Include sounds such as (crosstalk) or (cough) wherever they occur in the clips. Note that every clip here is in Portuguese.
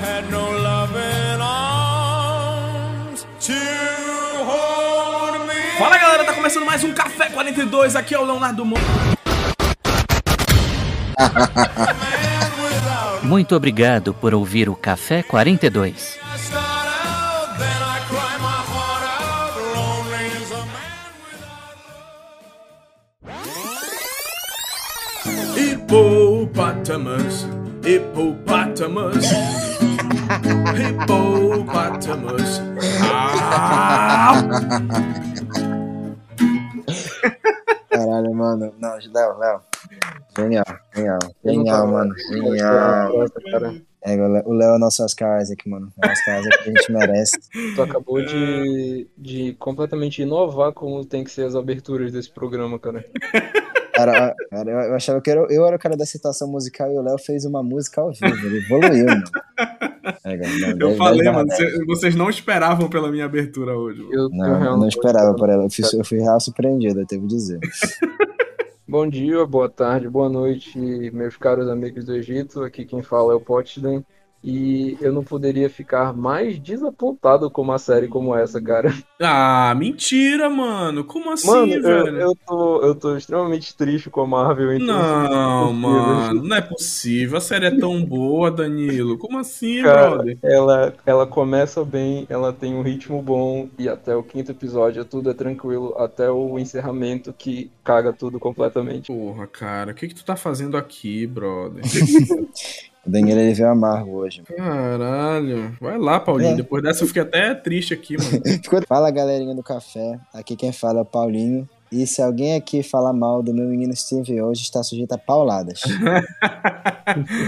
had no loving arms to hold me. Fala galera, tá começando mais um Café 42. Aqui é o Leonardo Mo. (laughs) Muito obrigado por ouvir o Café 42. I start out, then I cry my heart out. Lonely as a man Hippopotamus, hippopotamus, hippopotamus. Ah! Caralho, mano. Não, Léo, Léo. Genial, genial. Genial, mano. Genial. É, o Léo- o Léo é nosso Oscar Isaac, mano. É o Oscar Isaac que a gente merece. Tu acabou de, de completamente inovar como tem que ser as aberturas desse programa, cara. Cara, cara, eu, achava que eu, era- eu era o cara da citação musical e o Léo fez uma música ao vivo. Ele evoluiu, mano. É, não, Eu dez- falei, dez mano, barra dez. cê- vocês não esperavam pela minha abertura hoje. mano. Eu, Não, eu realmente não esperava por ela. Eu fui, eu fui real surpreendido, eu devo dizer. (laughs) Bom dia, boa tarde, boa noite, meus caros amigos do Egito. Aqui quem fala é o Potsdam. E eu não poderia ficar mais desapontado com uma série como essa, cara. Ah, mentira, mano. Como assim, Mano, eu, velho? eu, tô, eu tô extremamente triste com a Marvel. Então, Não, assim, mano, não é possível. A série é tão boa, Danilo. Como assim, Cara, brother? ela, ela começa bem, ela tem um ritmo bom e até o quinto episódio tudo é tranquilo, até o encerramento que caga tudo completamente. Porra, cara, o que que tu tá fazendo aqui, brother? (laughs) O Daniel ele veio amargo hoje. Caralho. Vai lá, Paulinho. É. Depois dessa eu fiquei até triste aqui, mano. (laughs) Fala galerinha do café, aqui quem fala é o Paulinho. E se alguém aqui falar mal do meu menino Steve hoje, está sujeito a pauladas.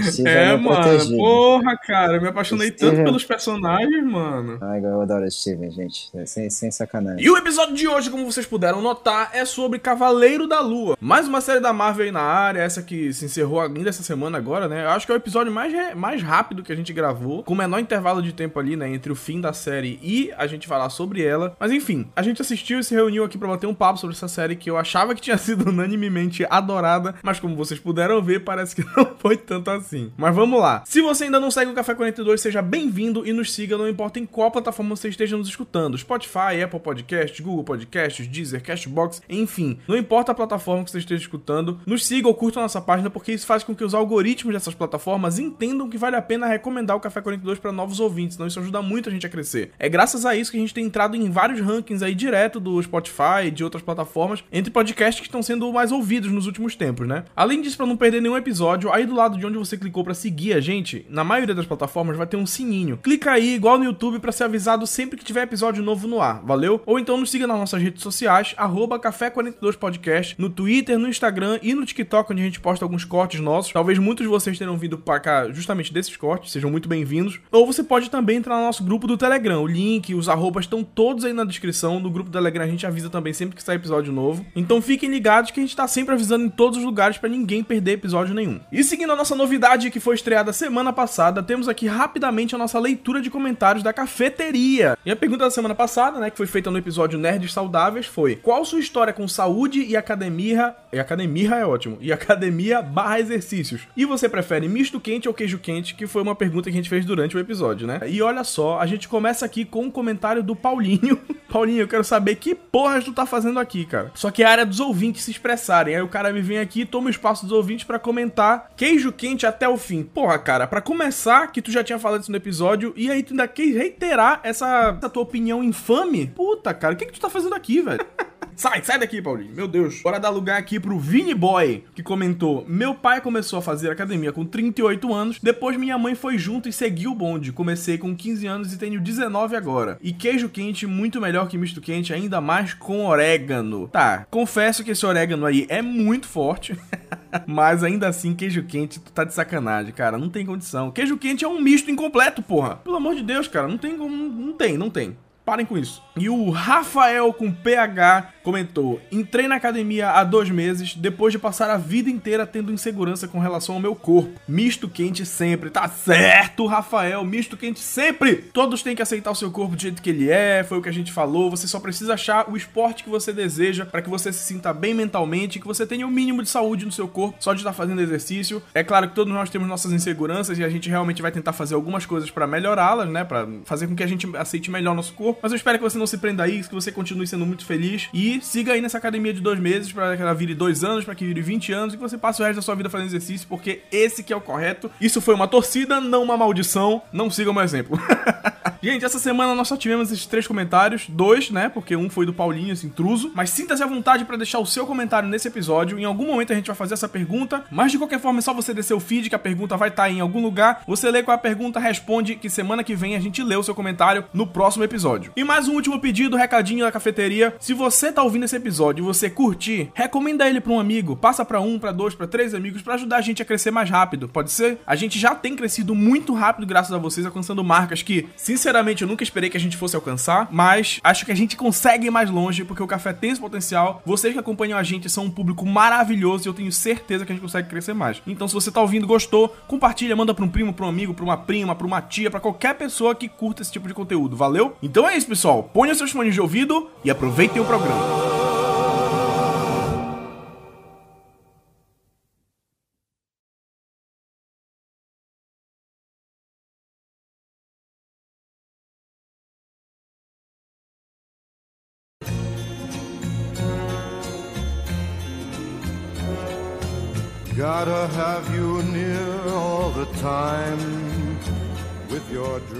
Steve é, meu mano. protegido. Porra, cara. Eu me apaixonei Steven. tanto pelos personagens, mano. Ai, eu adoro Steven, gente. É Sem, sem sacanagem. E o episódio de hoje, como vocês puderam notar, é sobre Cavaleiro da Lua. Mais uma série da Marvel aí na área, essa que se encerrou ainda essa semana agora, né? Eu acho que é o episódio mais, mais rápido que a gente gravou, com o menor intervalo de tempo ali, né? Entre o fim da série e a gente falar sobre ela. Mas enfim, a gente assistiu e se reuniu aqui pra bater um papo sobre essa série que eu achava que tinha (laughs) sido unanimemente adorada, mas como vocês puderam ver, parece que (laughs) não foi tanto assim. Mas vamos lá. Se você ainda não segue o Café 42, seja bem-vindo e nos siga, não importa em qual plataforma você esteja nos escutando. Spotify, Apple Podcasts, Google Podcasts, Deezer, Cashbox, enfim. Não importa a plataforma que você esteja escutando, nos siga ou curta a nossa página, porque isso faz com que os algoritmos dessas plataformas entendam que vale a pena recomendar o Café 42 para novos ouvintes, então isso ajuda muito a gente a crescer. É graças a isso que a gente tem entrado em vários rankings aí direto do Spotify de outras plataformas, entre podcasts que estão sendo mais ouvidos nos últimos tempos, né? Além disso, para não perder nenhum episódio, aí do lado de onde você clicou para seguir a gente, na maioria das plataformas vai ter um sininho. Clica aí, igual no YouTube, para ser avisado sempre que tiver episódio novo no ar, valeu? Ou então nos siga nas nossas redes sociais, arroba Café42podcast, no Twitter, no Instagram e no TikTok, onde a gente posta alguns cortes nossos. Talvez muitos de vocês tenham vindo para cá justamente desses cortes, sejam muito bem-vindos. Ou você pode também entrar no nosso grupo do Telegram. O link, os arrobas estão todos aí na descrição. No grupo do Telegram a gente avisa também sempre que sai episódio novo. Então fiquem ligados que a gente tá sempre avisando em todos os lugares para ninguém perder episódio nenhum. E seguindo a nossa novidade que foi estreada semana passada, temos aqui rapidamente a nossa leitura de comentários da cafeteria. E a pergunta da semana passada, né, que foi feita no episódio Nerds Saudáveis, foi: Qual sua história com saúde e academia? E academia é ótimo. E academia barra exercícios. E você prefere misto quente ou queijo quente? Que foi uma pergunta que a gente fez durante o episódio, né? E olha só, a gente começa aqui com um comentário do Paulinho. (laughs) Paulinho, eu quero saber que porra tu tá fazendo aqui, cara. Só que é a área dos ouvintes se expressarem. Aí o cara me vem aqui, toma o espaço dos ouvintes pra comentar queijo quente até o fim. Porra, cara, pra começar, que tu já tinha falado isso no episódio, e aí tu ainda quer reiterar essa, essa tua opinião infame? Puta, cara, o que que tu tá fazendo aqui, velho? (laughs) Sai, sai daqui, Paulinho. Meu Deus. Bora dar lugar aqui pro Vini Boy, que comentou: Meu pai começou a fazer academia com 38 anos, depois minha mãe foi junto e seguiu o bonde. Comecei com 15 anos e tenho 19 agora. E queijo quente, muito melhor que misto quente, ainda mais com orégano. Tá, confesso que esse orégano aí é muito forte. (laughs) Mas ainda assim, queijo quente, tu tá de sacanagem, cara. Não tem condição. Queijo quente é um misto incompleto, porra. Pelo amor de Deus, cara. Não tem como. Não tem, não tem. Parem com isso. E o Rafael com PH comentou: Entrei na academia há dois meses, depois de passar a vida inteira tendo insegurança com relação ao meu corpo. Misto quente sempre. Tá certo, Rafael, misto quente sempre. Todos têm que aceitar o seu corpo do jeito que ele é, foi o que a gente falou. Você só precisa achar o esporte que você deseja para que você se sinta bem mentalmente, que você tenha o mínimo de saúde no seu corpo só de estar fazendo exercício. É claro que todos nós temos nossas inseguranças e a gente realmente vai tentar fazer algumas coisas para melhorá-las, né? Para fazer com que a gente aceite melhor nosso corpo. Mas eu espero que você não se prenda a isso, que você continue sendo muito feliz e siga aí nessa academia de dois meses para que ela vire dois anos, para que vire 20 anos e que você passe o resto da sua vida fazendo exercício, porque esse que é o correto. Isso foi uma torcida, não uma maldição. Não siga o meu exemplo. (laughs) Gente, essa semana nós só tivemos esses três comentários, dois, né? Porque um foi do Paulinho, esse intruso. Mas sinta-se à vontade para deixar o seu comentário nesse episódio. Em algum momento a gente vai fazer essa pergunta. Mas de qualquer forma, é só você descer o feed que a pergunta vai estar em algum lugar. Você lê qual é a pergunta, responde que semana que vem a gente lê o seu comentário no próximo episódio. E mais um último pedido, recadinho da cafeteria. Se você tá ouvindo esse episódio e você curtir, recomenda ele para um amigo. Passa para um, para dois, para três amigos para ajudar a gente a crescer mais rápido. Pode ser? A gente já tem crescido muito rápido graças a vocês, alcançando marcas que, sinceramente, eu nunca esperei que a gente fosse alcançar, mas acho que a gente consegue ir mais longe porque o café tem esse potencial. Vocês que acompanham a gente são um público maravilhoso e eu tenho certeza que a gente consegue crescer mais. Então, se você tá ouvindo, gostou, compartilha, manda para um primo, para um amigo, para uma prima, para uma tia, para qualquer pessoa que curta esse tipo de conteúdo. Valeu? Então é isso, pessoal. Ponha seus fones de ouvido e aproveitem o programa.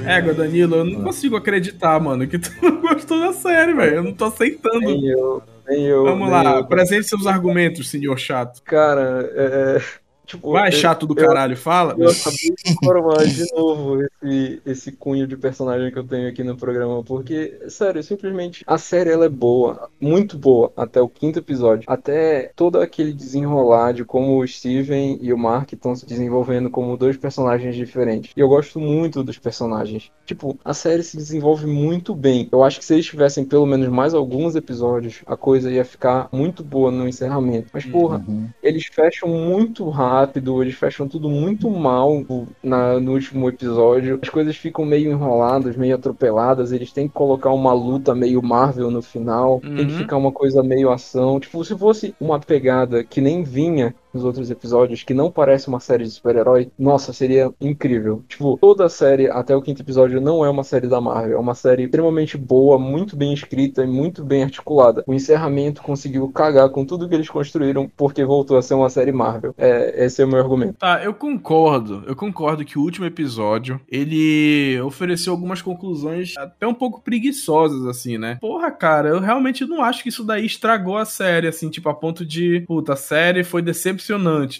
Égua, Danilo, eu não consigo acreditar, mano, que tu (laughs) não gostou da série, velho. Eu não tô aceitando. Nem eu, nem eu. Vamos nem lá, eu. apresente seus argumentos, senhor chato. Cara, é. Tipo, Vai, chato do eu- caralho, fala. Eu acabei de formar de novo esse, esse cunho de personagem que eu tenho aqui no programa, porque, sério, simplesmente a série ela é boa, muito boa, até o quinto episódio. Até todo aquele desenrolar de como o Steven e o Mark estão se desenvolvendo como dois personagens diferentes. E eu gosto muito dos personagens. Tipo, a série se desenvolve muito bem. Eu acho que se eles tivessem pelo menos mais alguns episódios, a coisa ia ficar muito boa no encerramento. Mas, porra, Uhum. eles fecham muito rápido, eles fecham tudo muito mal na- no último episódio. As coisas ficam meio enroladas, meio atropeladas. Eles têm que colocar uma luta meio Marvel no final. Tem que Uhum. ficar uma coisa meio ação. Tipo, se fosse uma pegada que nem vinha nos outros episódios, que não parece uma série de super-herói, nossa, seria incrível. Tipo, toda a série, até o quinto episódio, não é uma série da Marvel. É uma série extremamente boa, muito bem escrita e muito bem articulada. O encerramento conseguiu cagar com tudo que eles construíram, porque voltou a ser uma série Marvel. É, esse é o meu argumento. Tá, eu concordo. Eu concordo que o último episódio ele ofereceu algumas conclusões até um pouco preguiçosas, assim, né? Porra, cara, eu realmente não acho que isso daí estragou a série, assim, tipo, a ponto de. Puta, a série foi decepcionante,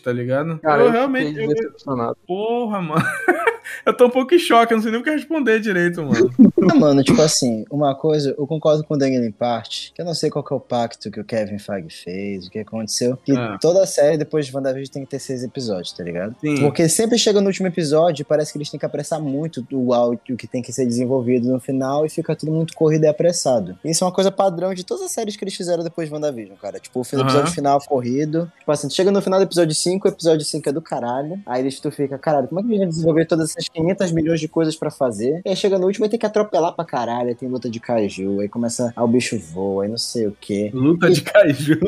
tá ligado? Cara, eu, eu, realmente. eu- decepcionado. Porra, mano. (laughs) (laughs) eu tô um pouco em choque, eu não sei nem o que responder direito, mano. Ah, mano, tipo assim, uma coisa, eu concordo com o Daniel em parte, que eu não sei qual que é o pacto que o Kevin Feige fez, o que aconteceu, que Ah. toda a série depois de WandaVision tem que ter seis episódios, tá ligado? Sim. Porque sempre chega no último episódio e parece que eles têm que apressar muito o áudio que tem que ser desenvolvido no final e fica tudo muito corrido e apressado. Isso é uma coisa padrão de todas as séries que eles fizeram depois de WandaVision, cara. Tipo, o episódio final corrido. Tipo assim, tu chega no final do episódio 5, o episódio 5 é do caralho. Aí eles- tu fica, caralho, como é que a gente vai desenvolver todas essas 500 milhões de coisas pra fazer? E aí chega no último e tem que atropelar pra caralho. Aí tem luta de kaiju, aí começa, ah, o bicho voa, aí não sei o quê. Luta de Kaiju.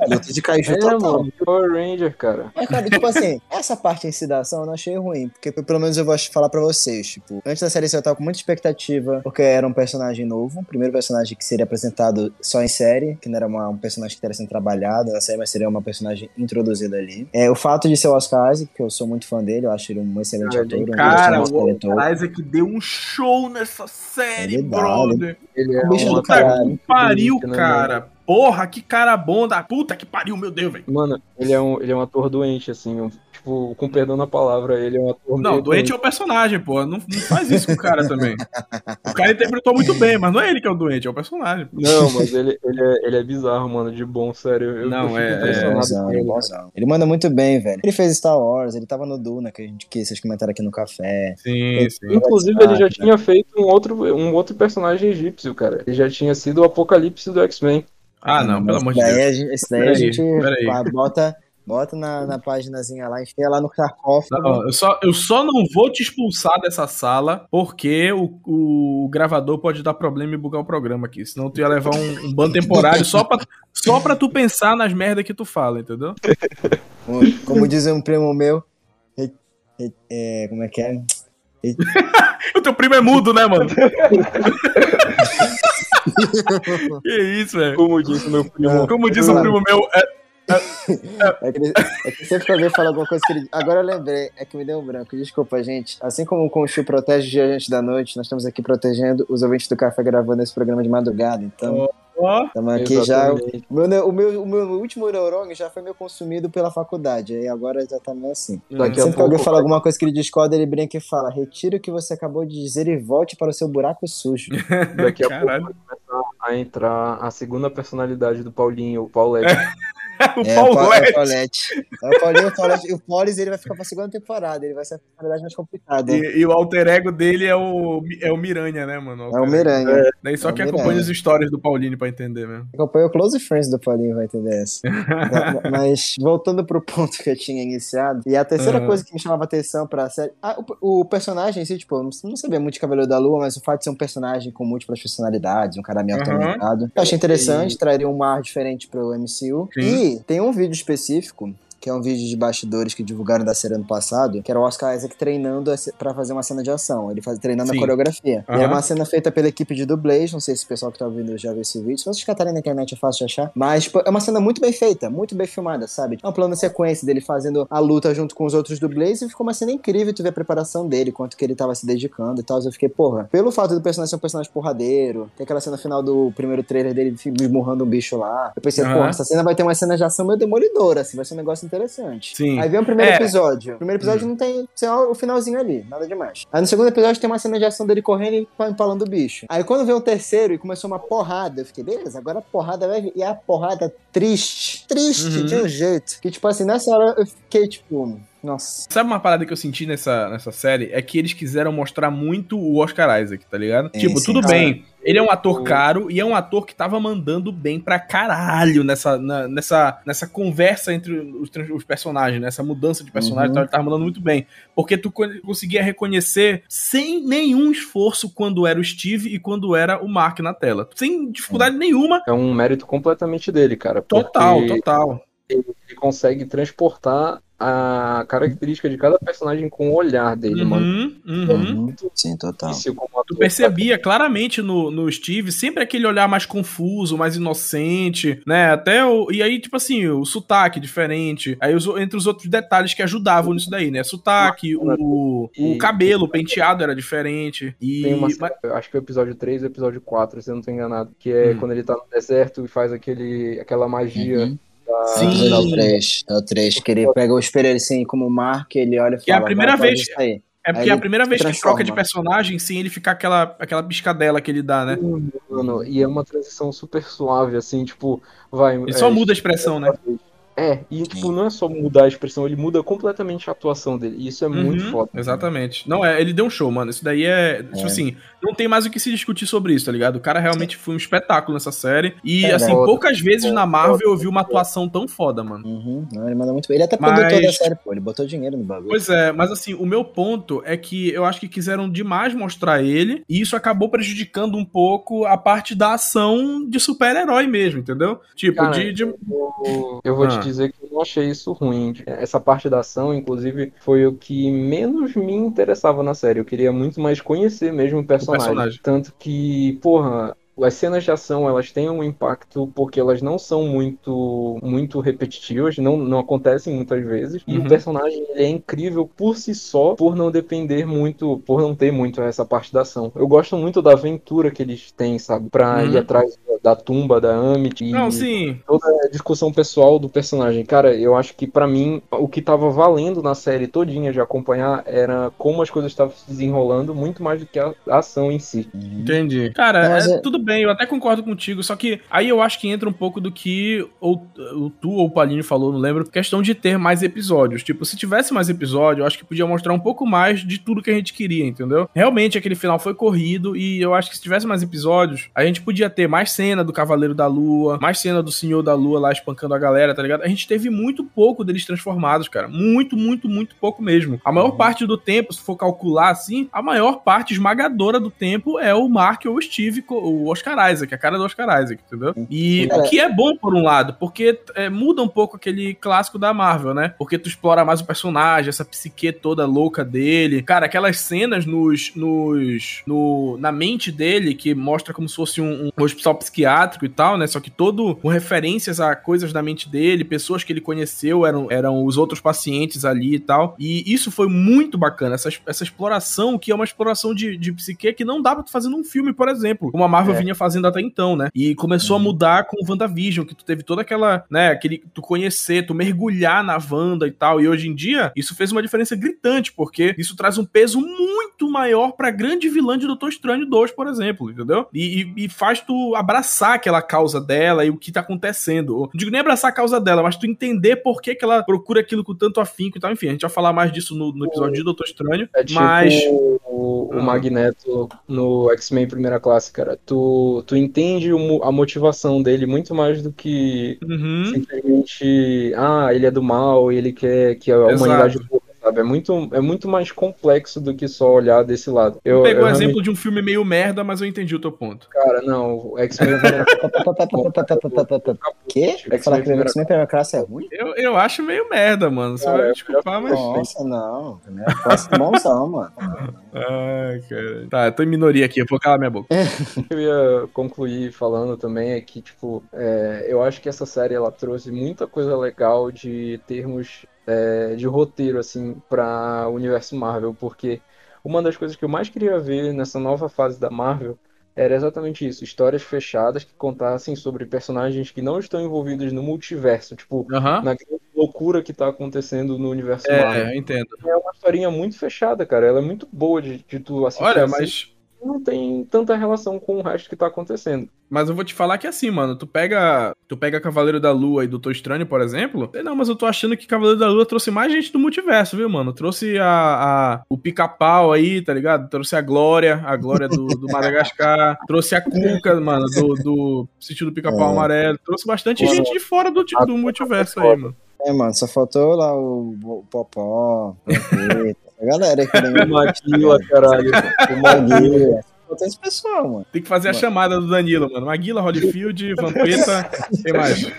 É, luta de kaiju É, total. mano, Power Ranger, cara. É, cara, tipo assim, essa parte em si da ação eu não achei ruim, porque pelo menos eu vou falar pra vocês, tipo, antes da série eu tava com muita expectativa, porque era um personagem novo, o primeiro personagem que seria apresentado só em série, que não era uma- um personagem que estaria sendo trabalhado na série, mas seria uma personagem introduzida ali. É, o fato de ser o Oscar Isaac, que eu sou muito fã dele, eu acho ele um excelente Cara, ator, um Cara, o talentoso. Isaac deu um show nessa série, Ele dá, brother. Ele é O bicho uma do caralho. Puta que pariu, né, cara. Porra, que cara bom da puta que pariu, meu Deus, velho. Mano, ele é, um, ele é um ator doente, assim. um- tipo, com perdão na palavra, ele é um ator Não, meio doente é o personagem, pô. Não, não faz isso com o cara também. O cara interpretou muito bem, mas não é ele que é o doente, é o personagem. Não, mas ele, ele, é, ele é bizarro, mano, de bom, sério. Eu, Não, é- é- Ele é com ele é ele. Ele manda muito bem, velho. Ele fez Star Wars, ele tava no Duna, que a gente que vocês comentaram aqui no café. Sim, sim. Inclusive, ele já tinha feito um outro, um outro personagem egípcio, cara. Ele já tinha sido o Apocalipse do X-Men. Ah, não, pelo amor de Deus. a gente- Esse daí a Peraí, gente peraí. bota, bota na, na paginazinha lá, enfia lá no sarcófago. Não, eu, só, eu só não vou te expulsar dessa sala porque o, o gravador pode dar problema e bugar o programa aqui. Senão tu ia levar um, um ban temporário só pra, só pra tu pensar nas merdas que tu fala, entendeu? Como diz um primo meu, re- é, como é que é? (laughs) O teu primo é mudo, né, mano? (laughs) que isso, velho. Como disse meu primo. Como diz um primo meu, é, É que, é que sempre que alguém fala alguma coisa que ele. Agora eu lembrei, é que me deu um branco. Desculpa, gente. Assim como o Conchu protege os dias da noite, nós estamos aqui protegendo os ouvintes do café gravando esse programa de madrugada. Então, ó, estamos aqui já. Exatamente. O meu, o, meu, o meu último neurônio já foi meio consumido pela faculdade. E agora já tá meio assim. A Sempre que alguém pouco fala alguma coisa que ele discorda, ele brinca e fala: Retire o que você acabou de dizer e volte para o seu buraco sujo. (laughs) Daqui a Caralho. pouco vai começar a entrar a segunda personalidade do Paulinho, o Paulette. (laughs) (laughs) o É, é o Lete. Paulette. É o Paulinho, o Paulette. E o Paulis ele vai ficar pra segunda temporada. Ele vai ser a personalidade mais complicada. E, e o alter ego dele é o, é o Miranha, né, mano? É o. Miranha. Daí só É acompanha as histórias do Paulinho pra entender mesmo. Acompanha o Close Friends do Paulinho, vai entender essa. (laughs) Ma- Mas voltando pro ponto que eu tinha iniciado, e a terceira Aham. coisa que me chamava atenção pra série. Ah, o, o personagem em si, tipo, eu não, sabia muito de Cavaleiro da Lua, mas o fato de ser um personagem com múltiplas personalidades, um cara meio Aham. atormentado. Eu achei interessante, traria um mar diferente pro MCU. Sim. E tem um vídeo específico. Que é um vídeo de bastidores que divulgaram da série ano passado, que era o Oscar Isaac treinando a ce- pra fazer uma cena de ação. Ele faz, treinando Sim. a coreografia. E Aham. era uma cena feita pela equipe de dublês. Não sei se o pessoal que tá ouvindo já viu esse vídeo. Se vocês catarem na internet é fácil de achar. Mas tipo, é uma cena muito bem feita, muito bem filmada, sabe? É um plano de sequência dele fazendo a luta junto com os outros dublês e ficou uma cena incrível. Tu vê a preparação dele, quanto que ele tava se dedicando e tal. Eu fiquei, porra, pelo fato do personagem ser um personagem porradeiro, tem aquela cena final do primeiro trailer dele esmurrando um bicho lá. Eu pensei, Aham. porra, essa cena vai ter uma cena de ação meio demolidora, assim, vai ser um negócio interessante. Sim. Aí vem o primeiro É. episódio. O primeiro episódio não tem só o finalzinho ali, nada demais. Aí no segundo episódio tem uma cena de ação dele correndo e pa- empalando o bicho. Aí quando veio o terceiro e começou uma porrada, eu fiquei, beleza, agora a porrada vai vir. E a porrada triste, triste Uhum. de um jeito. Que tipo assim, nessa hora eu fiquei tipo, nossa. Sabe uma parada que eu senti nessa, nessa série? É que eles quiseram mostrar muito o Oscar Isaac, tá ligado? Sim, tipo, sim, tudo cara. bem. Ele é um ator caro e é um ator que tava mandando bem pra caralho nessa, na- nessa, nessa conversa entre os, os personagens, nessa mudança de personagem Uhum. tal. Ele tava mandando muito bem. Porque tu co- conseguia reconhecer sem nenhum esforço quando era o Steve e quando era o Mark na tela. Sem dificuldade nenhuma. É um mérito completamente dele, cara. Total, total. Ele consegue transportar a característica de cada personagem com o olhar dele, mano. Uhum, uhum. Uhum. Sim, total. Tu percebia claramente no, no Steve sempre aquele olhar mais confuso, mais inocente, né? Até o. E aí, tipo assim, o sotaque diferente. Aí, os, entre os outros detalhes que ajudavam nisso daí, né? Sotaque, o, o E- cabelo, o penteado era diferente. E. Tem uma, mas- acho que é o episódio 3 ou episódio 4, se eu não tô enganado. Que é Hum. quando ele tá no deserto e faz aquele, aquela magia Uhum. Sim. É o 3. É o 3. Que ele pega o espelho assim como Mark, ele olha e fala. Que é a primeira "Vai, pode vez- sair." é porque é a primeira vez que transforma. troca de personagem sem ele ficar aquela, aquela piscadela que ele dá, né? Mano, e é uma transição super suave, assim, tipo, vai. Ele só muda a expressão, né? É, e tipo, não é só mudar a expressão, ele muda completamente a atuação dele. E isso é muito Uhum, foda. Exatamente. Não, é, ele deu um show, mano. Isso daí é. Tipo É. assim, não tem mais o que se discutir sobre isso, tá ligado? O cara realmente foi um espetáculo nessa série. E, É, assim, foda. poucas vezes na Marvel eu vi uma atuação tão foda, mano. Uhum. Não, ele manda muito bem. Ele é até Mas- produtor da série, pô. Ele botou dinheiro no bagulho. Pois é, mas assim, o meu ponto é que eu acho que quiseram demais mostrar ele, e isso acabou prejudicando um pouco a parte da ação de super-herói mesmo, entendeu? Tipo, Cara, de, de- Eu, eu vou Ah. te dizer que eu não achei isso ruim. Essa parte da ação, inclusive, foi o que menos me interessava na série. Eu queria muito mais conhecer mesmo o personagem. personagem. Tanto que, porra. As cenas de ação, elas têm um impacto porque elas não são muito muito repetitivas, não, não acontecem muitas vezes. E Uhum. o personagem ele é incrível por si só, por não depender muito, por não ter muito essa parte da ação. Eu gosto muito da aventura que eles têm, sabe? Pra Uhum. ir atrás da tumba da Amit. Não, sim. Toda a discussão pessoal do personagem. Cara, eu acho que para mim o que tava valendo na série todinha de acompanhar era como as coisas estavam se desenrolando, muito mais do que a ação em si. Entendi. Cara, Mas é, é- tudo bem, eu até concordo contigo, só que aí eu acho que entra um pouco do que ou, o tu ou o Palinho falou, não lembro, questão de ter mais episódios. Tipo, se tivesse mais episódio, eu acho que podia mostrar um pouco mais de tudo que a gente queria, entendeu? Realmente aquele final foi corrido e eu acho que se tivesse mais episódios, a gente podia ter mais cena do Cavaleiro da Lua, mais cena do Senhor da Lua lá espancando a galera, tá ligado? A gente teve muito pouco deles transformados, cara. Muito, muito, muito pouco mesmo. A maior parte do tempo, se for calcular assim, a maior parte esmagadora do tempo é o Mark ou o Steve, o Oscar Isaac, a cara do Oscar Isaac, entendeu? E Cara, o que é bom por um lado, porque é, muda um pouco aquele clássico da Marvel, né? Porque tu explora mais o personagem, essa psique toda louca dele. Cara, aquelas cenas nos, nos no, na mente dele que mostra como se fosse um, um hospital psiquiátrico e tal, né? Só que todo com referências a coisas da mente dele, pessoas que ele conheceu eram, eram os outros pacientes ali e tal. E isso foi muito bacana, essa, essa exploração que é uma exploração de, de psique que não dá pra tu fazer num filme, por exemplo, como a Marvel É. vinha fazendo até então, né? E começou a mudar com o WandaVision, que tu teve toda aquela, né, aquele tu conhecer, tu mergulhar na Wanda e tal. E hoje em dia, isso fez uma diferença gritante, porque isso traz um peso muito maior pra grande vilã de Doutor Estranho 2, por exemplo, entendeu? E, e- e faz tu abraçar aquela causa dela e o que tá acontecendo. Não digo nem abraçar a causa dela, mas tu entender por que, que ela procura aquilo com tanto afinco e tal. Enfim, a gente vai falar mais disso no, no episódio de Doutor Estranho. É tipo mas. o, o Ah. Magneto no X-Men Primeira Classe, cara. Tu, tu entende a motivação dele muito mais do que Uhum. simplesmente, ah, ele é do mal, ele quer que a Exato. humanidade sabe? É muito, é muito mais complexo do que só olhar desse lado. Eu, Pegou o exemplo realmente- de um filme meio merda, mas eu entendi o teu ponto. Cara, não, o X-Men Quê? Falar que o X-Men Primeira Classe é ruim? Eu, eu acho meio merda, mano. Você vai desculpar, mas. Nossa, não. Primeira Classe é bonzão, mano. Ai, cara. Tá, eu tô em minoria aqui, eu vou calar minha boca. (laughs) eu ia concluir falando também é que, tipo, é, eu acho que essa série ela trouxe muita coisa legal de termos é, de roteiro, assim, para o universo Marvel, porque uma das coisas que eu mais queria ver nessa nova fase da Marvel era exatamente isso, histórias fechadas que contassem sobre personagens que não estão envolvidos no multiverso, tipo, na loucura que tá acontecendo no universo É, Marvel. eu entendo. É uma historinha muito fechada, cara, ela é muito boa de, de tu assistir Olha, assim, mas. Não tem tanta relação com o resto que tá acontecendo. Mas eu vou te falar que é assim, mano. Tu pega. Tu pega Cavaleiro da Lua e Doutor Estranho, por exemplo. Não, mas eu tô achando que Cavaleiro da Lua trouxe mais gente do multiverso, viu, mano? Trouxe a, a- o pica-pau aí, tá ligado? Trouxe a Glória, a Glória do, do (laughs) Madagascar. trouxe a Cuca, mano, do, do sítio do pica-pau É. amarelo. Trouxe bastante Mano, gente de fora do, a do multiverso aí, mano. É, mano, só faltou lá o, o Popó, o (laughs) a galera que nem (laughs) Maquila, caralho. o Maguila. Só faltou esse pessoal, mano. Tem que fazer a Mano. chamada do Danilo, mano. Maguila, Holyfield, Vampeta. Quem mais? Faz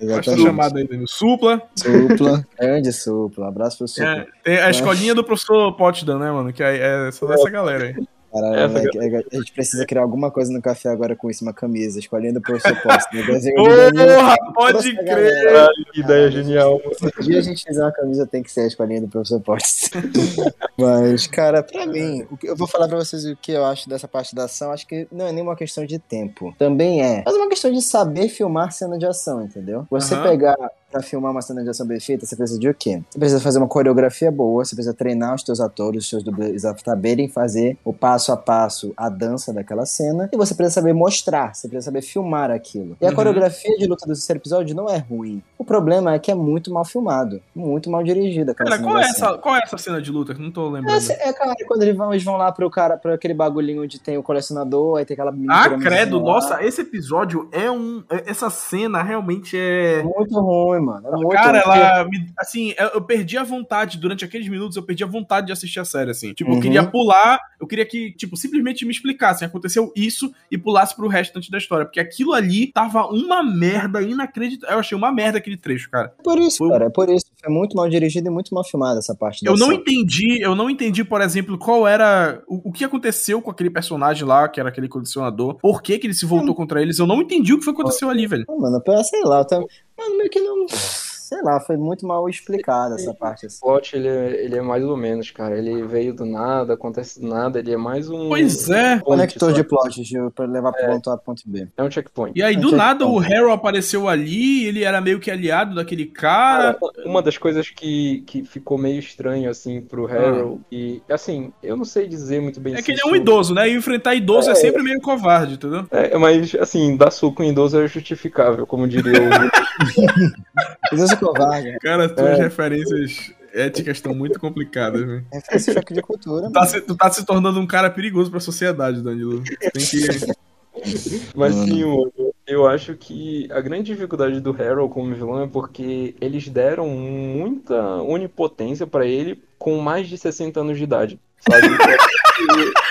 a Exatamente. chamada aí, Danilo. Supla. Supla, grande Supla. Abraço pro Supla. É, tem a escolinha do professor Potsdam, né, mano? Que é, é só dessa galera aí. Caralho, moleque, a gente precisa criar alguma coisa no café agora com isso, uma camisa, escolhendo o professor Posto. No desenho do Danilo, Porra, pode essa crer! galera. Que ideia genial. Se um dia a gente fizer uma camisa, tem que ser a escolinha do professor Posto. (laughs) Mas, cara, pra mim, eu vou falar pra vocês o que eu acho dessa parte da ação. Acho que não é nenhuma questão de tempo. Também é. Mas é uma questão de saber filmar cena de ação, entendeu? Você Aham. pegar pra filmar uma cena de ação bem feita, você precisa de o quê? Você precisa fazer uma coreografia boa, você precisa treinar os teus atores, os seus dublês a saberem fazer o passo a passo, a dança daquela cena, e você precisa saber mostrar, você precisa saber filmar aquilo. E a Uhum. coreografia de luta do terceiro episódio não é ruim. O problema é que é muito mal filmado, muito mal dirigido aquela Cara, qual é, essa, qual é essa cena de luta? Não tô lembrando. Essa- é, cara, quando eles vão, eles vão lá pro cara, pra aquele bagulhinho onde tem o colecionador, aí tem aquela Ah, credo, nossa, esse episódio é um. é- Essa cena realmente. É muito ruim, mano. Muito Cara, porque- ela. me- assim, eu eu perdi a vontade, durante aqueles minutos, eu perdi a vontade de assistir a série, assim. Tipo, eu Uhum. queria pular, eu queria que, tipo, simplesmente me explicassem. Aconteceu isso e pulasse pro restante da história. Porque aquilo ali tava uma merda inacreditável. Eu achei uma merda aquele trecho, cara. É por isso, Foi- cara, é por isso. Foi muito mal dirigido e muito mal filmada essa parte Eu não entendi, eu não entendi, por exemplo, qual era. O, o que aconteceu com aquele personagem lá, que era aquele colecionador. Por que, que ele se voltou contra eles? Eu não entendi o que foi aconteceu ali, velho. Ah, Mano, eu- sei lá, eu tava... Mano, meio que não. Sei lá, foi muito mal explicada essa parte. Assim. O plot, ele é, ele é mais ou menos, cara. Ele veio do nada, acontece do nada, ele é mais um... Pois é. Conector de sabe? plot, Gil, pra levar pro ponto A pro ponto B. É um checkpoint. E aí, do Achei nada, o Harold apareceu ali, ele era meio que aliado daquele cara. Cara, uma das coisas que, que ficou meio estranho, assim, pro Harold, e, assim, eu não sei dizer muito bem É que ele é um idoso, né? E enfrentar idoso é, sempre meio covarde, entendeu? É, mas, assim, dar soco em idoso é justificável, como diria o... (laughs) Deus é covarde. Cara, as tuas referências éticas estão muito complicadas, velho. Referência choque de cultura. Tu tá, se, tu tá se tornando um cara perigoso pra sociedade, Danilo. Tem que. Mas sim, mano, eu acho que a grande dificuldade do Harold como vilão é porque eles deram muita onipotência pra ele com mais de 60 anos de idade, sabe? (laughs)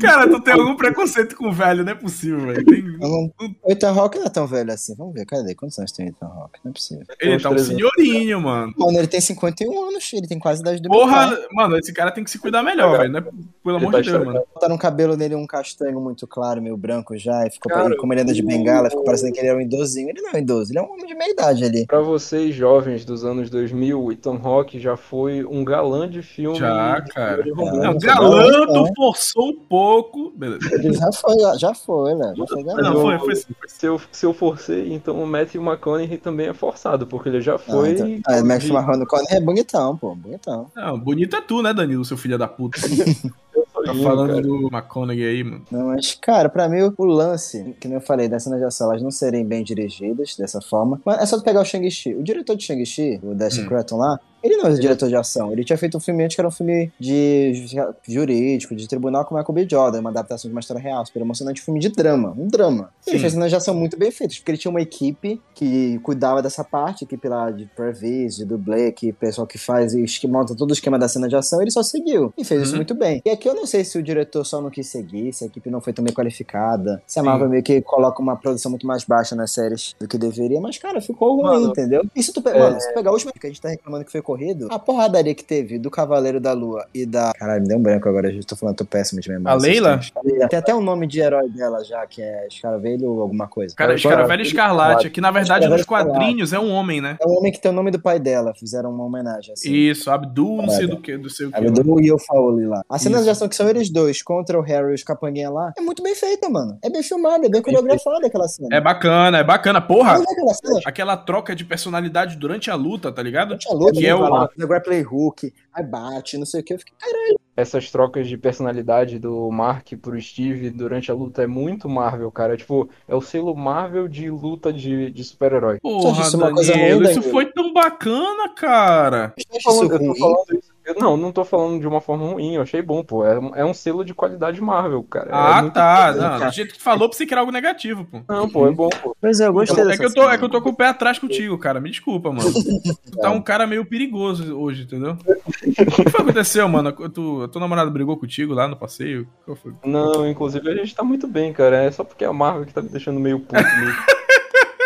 Cara, tu tem algum preconceito com o velho, não é possível, velho. Tem- Não- O Ethan Rock não é tão velho assim. Vamos ver, cadê? Quantos anos tem o Ethan Rock? Não é possível. Ele tá um 300. senhorinho, mano. Mano, ele tem 51 anos, ele tem quase a idade do meu Porra, pai. mano, esse cara tem que se cuidar melhor, velho. Não é, pelo amor tá de Deus, mano. Botaram um cabelo nele um castanho muito claro, meio branco já, e ficou Cara, como ele anda de bengala, ficou parecendo que ele era um idosinho. Ele não é um idoso, ele é um homem de meia idade ali. Pra vocês jovens dos anos 2000, o Ethan Hawke já foi um galã de filme. Já, cara. Não, Não, galã, tu forçou um pouco. Beleza. Ele (laughs) já foi, já foi, né? Já foi. Não, foi, foi sim. Foi. Se eu, se eu forcei, então o Matthew McConaughey também é forçado, porque ele já Ah, foi. então, ah, o Max Marrone Conner é bonitão, pô, bonitão. Não, bonito é tu, né, Danilo, seu filho da puta. (laughs) Tá falando cara. do McConaughey aí, mano. Não, mas, cara, pra mim o- lance, que nem eu falei, das cenas de ação, elas não serem bem dirigidas dessa forma. Mas é só tu pegar o Shang-Chi. O diretor de Shang-Chi, o Destin Hum. Cretton lá, ele não é diretor de ação. Ele tinha feito um filme antes que era um filme de ju- jurídico, de tribunal com Michael B. Jordan, uma adaptação de uma história real, super emocionante, um filme de drama, um drama. Ele Sim. fez cenas de ação muito bem feitas, porque ele tinha uma equipe que cuidava dessa parte, equipe lá de previs, de dublê, que o pessoal que faz e que monta todo o esquema da cena de ação, ele só seguiu. E fez isso Uhum. muito bem. E aqui eu não sei se o diretor só não quis seguir, se a equipe não foi tão bem qualificada, se a Marvel meio que coloca uma produção muito mais baixa nas séries do que deveria, mas, cara, ficou ruim, Mano, entendeu? E se tu, pe- é- mano, se tu pegar a última que a gente tá reclamando que foi corrido, a porradaria que teve do Cavaleiro da Lua e da. Caralho, me deu um branco agora, eu tô falando, tô péssimo de memória. A Leila? Tem até um nome de herói dela já, que é Escaravelho ou alguma coisa. Cara, Escaravelho Escarlate, que na verdade nos quadrinhos é um homem, né? É um homem que tem o nome do pai dela, fizeram uma homenagem assim. Isso, Abdul, não sei do que, do sei o que. A do e o Fauli lá. A cena Isso. de ação que são eles dois contra o Harry e os capanguinha lá é muito bem feita, mano. É bem filmada, é bem coreografada aquela cena. É bacana, é bacana. Porra, aquela aquela troca de personalidade durante a luta, tá ligado? Luta, Que é o- lá, no grappling hook, aí bate, não sei o que. Eu fiquei, caralho. Essas trocas de personalidade do Mark pro Steve durante a luta é muito Marvel, cara. Tipo, é o selo Marvel de luta de, de super-herói. Porra, isso é uma coisa Danilo, isso foi tão bacana, cara. Isso Eu tô falando ruim. isso- eu- não, não tô falando de uma forma ruim, eu achei bom, pô. É, um- é um selo de qualidade Marvel, cara. É Ah, muito- tá. Não, do jeito que tu falou, pensei que era algo negativo, pô. Não, pô, é bom, pô. Pois é, eu gostei É dessa que, eu tô, cena. é que eu tô com o pé atrás contigo, cara. Me desculpa, mano. Tu tá um cara meio perigoso hoje, entendeu? O que foi que aconteceu, mano? Tu, tua namorada brigou contigo lá no passeio? Qual foi? Não, inclusive a gente tá muito bem, cara. É só porque é a Marvel que tá me deixando meio puto mesmo.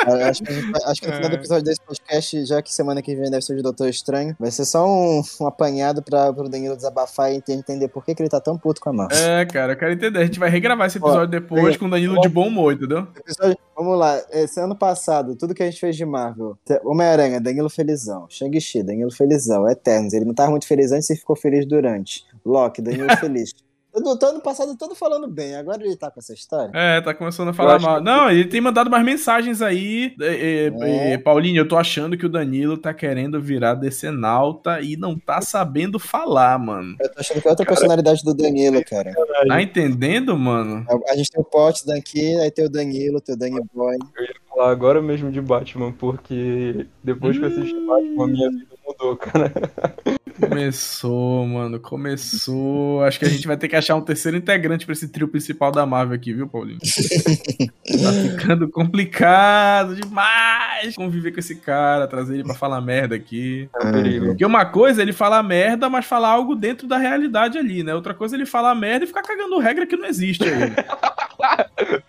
Acho que, acho que no final do episódio desse podcast, já que semana que vem deve ser de Doutor Estranho, vai ser só um, um apanhado pra, pro Danilo desabafar e entender por que, que ele tá tão puto com a Marvel. É, cara, eu quero entender. A gente vai regravar esse episódio depois é. com o Danilo de bom humor, entendeu? Episódio- Vamos lá, esse ano passado, tudo que a gente fez de Marvel. Homem-Aranha, Danilo Felizão. Shang-Chi, Danilo Felizão. Eternos, ele não tava muito feliz antes e ficou feliz durante. Loki, Danilo (laughs) Feliz. Todo, todo ano passado todo falando bem, agora ele tá com essa história. É, tá começando a falar mal. que- Não, ele tem mandado mais mensagens aí. É, é, É. é, Paulinho, eu tô achando que o Danilo tá querendo virar decenalta e não tá sabendo falar, mano. Eu tô achando que é outra personalidade do Danilo, cara. Tá entendendo, mano? A gente tem o Pote daqui, aí tem o Danilo, tem o Danny Boy. Eu ia falar agora mesmo de Batman, porque depois que eu assisti Batman, minha vida mudou, cara. (laughs) Começou, mano, começou. Acho que a gente vai ter que achar um terceiro integrante pra esse trio principal da Marvel aqui, viu, Paulinho? (laughs) tá ficando complicado demais conviver com esse cara, trazer ele pra falar merda aqui. É um perigo. Porque uma coisa é ele falar merda, mas falar algo dentro da realidade ali, né? Outra coisa é ele falar merda e ficar cagando regra que não existe aí. (laughs)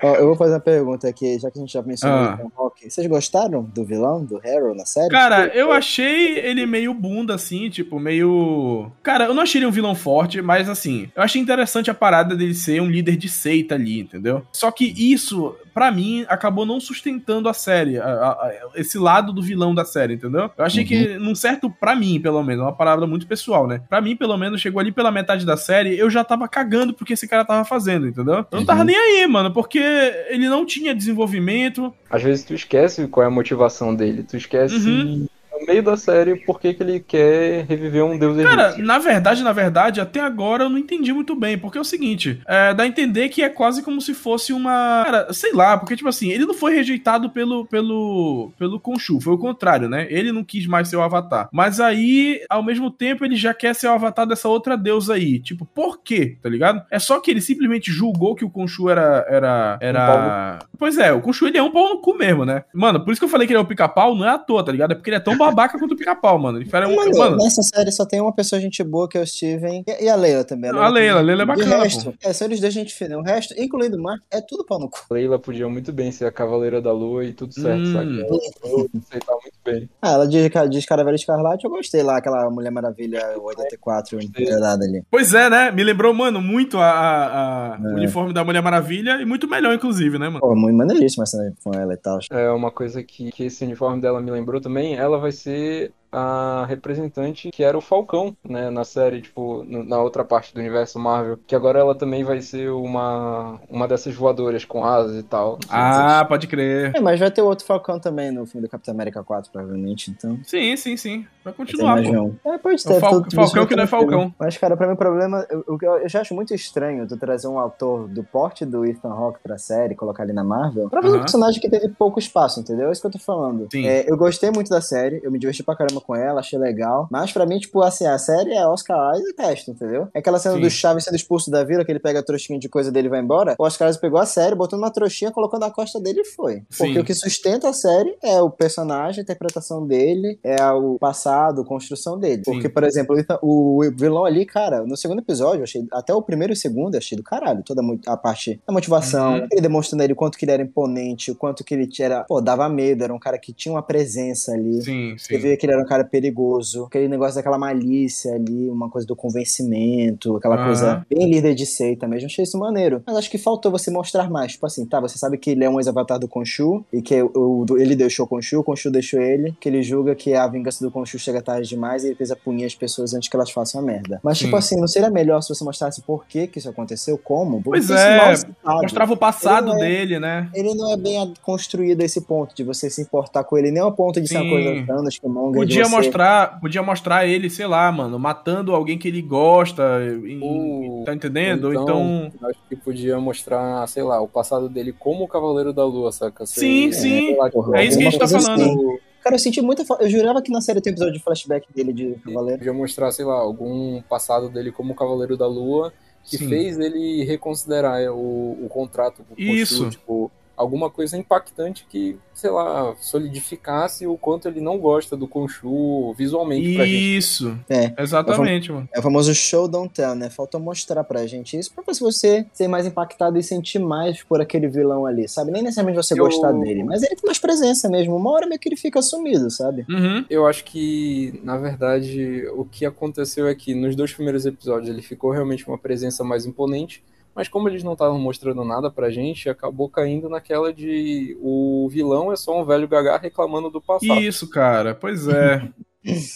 Ó, eu vou fazer uma pergunta aqui, já que a gente já mencionou Ah. o Hawke. Vocês gostaram do vilão, do Harold, na série? Cara, eu achei ele meio bunda, assim, tipo, meio. Cara, eu não achei ele um vilão forte, mas assim, eu achei interessante a parada dele ser um líder de seita ali, entendeu? Só que isso, pra mim, acabou não sustentando a série, a- a- esse lado do vilão da série, entendeu? Eu achei que, num certo, pra mim, pelo menos, é uma palavra muito pessoal, né? Pra mim, pelo menos, chegou ali pela metade da série, eu já tava cagando porque esse cara tava fazendo, entendeu? Eu não tava nem aí, mano, porque ele não tinha desenvolvimento, Às vezes tu esquece qual é a motivação dele. Tu esquece Uhum. Meio da série por que que ele quer reviver um deus Cara, egípcio. na verdade, na verdade, até agora eu não entendi muito bem, porque é o seguinte, é, dá a entender que é quase como se fosse uma, cara, sei lá, porque tipo assim, ele não foi rejeitado pelo pelo pelo Khonshu, foi o contrário, né? Ele não quis mais ser o Avatar. Mas aí, ao mesmo tempo, ele já quer ser o Avatar dessa outra deusa aí. Tipo, por quê? Tá ligado? É só que ele simplesmente julgou que o Khonshu era era era Pois é, o Khonshu ele é um pau no cu mesmo, né? Mano, por isso que eu falei que ele é o pica-pau, não é à toa, tá ligado? É porque ele é tão babaca quanto o pica-pau, mano. Ele era um, Mano, mano, nessa série só tem uma pessoa gente boa que é o Steven e, e a Leila também. A Leila, a Leila é E o bacana, resto, pô. é, são eles dois gente fina. O resto, incluindo o Mark, é tudo pau no cu. Leila podia muito bem ser a Cavaleira da Lua e tudo certo, Hum. sabe? Ela eu aceitar muito bem. Ah, ela diz, diz Caravela Escarlate, eu gostei lá, aquela Mulher Maravilha 84 enredada ali. Pois é, né? Me lembrou, mano, muito a, a- a- É. o uniforme da Mulher Maravilha e muito melhor, inclusive, né, mano? Pô, muito maneiríssima essa com ela e tal. É uma coisa que, que esse uniforme dela me lembrou também. Ela vai ser a representante que era o Falcão, né, na série, tipo, na outra parte do universo Marvel. Que agora ela também vai ser uma, uma dessas voadoras com asas e tal. Ah, pode crer. É, mas vai ter outro Falcão também no filme do Capitão América 4, provavelmente, então. Sim, sim, sim. Vai continuar, mais pô. um. É, pode É o ter. Fal- Falcão que não é no filme. Falcão. Mas, cara, pra mim o problema. Eu, eu, eu já acho muito estranho tu trazer um autor do porte do Ethan Hawke pra série, colocar ele na Marvel, pra fazer um Aham. personagem que teve pouco espaço, entendeu? É isso que eu tô falando. Sim. É, eu gostei muito da série, eu me diverti pra caramba com ela, achei legal. Mas pra mim, tipo, assim, a série é Oscar Isaac e resto, entendeu? É aquela cena Sim. do Chaves sendo expulso da vila, que ele pega a trouxinha de coisa dele e vai embora. O Oscar Isaac pegou a série, botou numa trouxinha, colocou na costa dele e foi. Porque Sim. o que sustenta a série é o personagem, a interpretação dele, é o passado, a construção dele. Sim. Porque, por exemplo, o Ethan- o vilão ali, cara, no segundo episódio, eu achei, até o primeiro e o segundo, achei do caralho. Toda a parte da motivação, Uhum. ele demonstrando ele o quanto que ele era imponente, o quanto que ele era, pô, dava medo, era um cara que tinha uma presença ali. Sim, Você sim. vê que ele era um cara perigoso, aquele negócio daquela malícia ali, uma coisa do convencimento, aquela Aham. coisa bem líder de seita mesmo. Achei isso maneiro. Mas acho que faltou você mostrar mais. Tipo assim, tá, você sabe que ele é um ex-avatar do Khonshu e que o, o- ele deixou o Khonshu, o Khonshu deixou ele, que ele julga que a vingança do Khonshu chega tarde demais e ele precisa punir as pessoas antes que elas façam a merda. Mas, tipo Sim. assim, não seria melhor se você mostrasse por que que isso aconteceu? Como? Pois é. Mostrava o passado é- dele, né? Ele não é bem construído a esse ponto de você se importar com ele, nem ao ponto de ser uma coisa que Monger, de Podia você- mostrar, podia mostrar ele, sei lá, mano, matando alguém que ele gosta, em- Ou- tá entendendo? então, Eu acho que podia mostrar, sei lá, o passado dele como o Cavaleiro da Lua, saca? Sim, Sei- sim. sei lá, É isso que a gente tá falando. assim. Cara, eu senti muita falta. Eu jurava que na série tem episódio de flashback dele de Cavaleiro. Podia mostrar, sei lá, algum passado dele como o Cavaleiro da Lua que Sim. fez ele reconsiderar o, o contrato com o Khonshu, Isso. tipo, alguma coisa impactante que, sei lá, solidificasse o quanto ele não gosta do Khonshu visualmente pra gente. Isso. É. Exatamente, mano. É o famoso show don't tell, né? Falta mostrar pra gente isso pra você ser mais impactado e sentir mais por aquele vilão ali, sabe? Nem necessariamente você Eu- gostar dele, mas ele tem mais presença mesmo. Uma hora meio que ele fica sumido, sabe? Uhum. Eu acho que, na verdade, o que aconteceu é que nos dois primeiros episódios ele ficou realmente uma presença mais imponente, mas como eles não estavam mostrando nada pra gente, acabou caindo naquela de o vilão é só um velho gagá reclamando do passado. Isso, cara. Pois é. (laughs)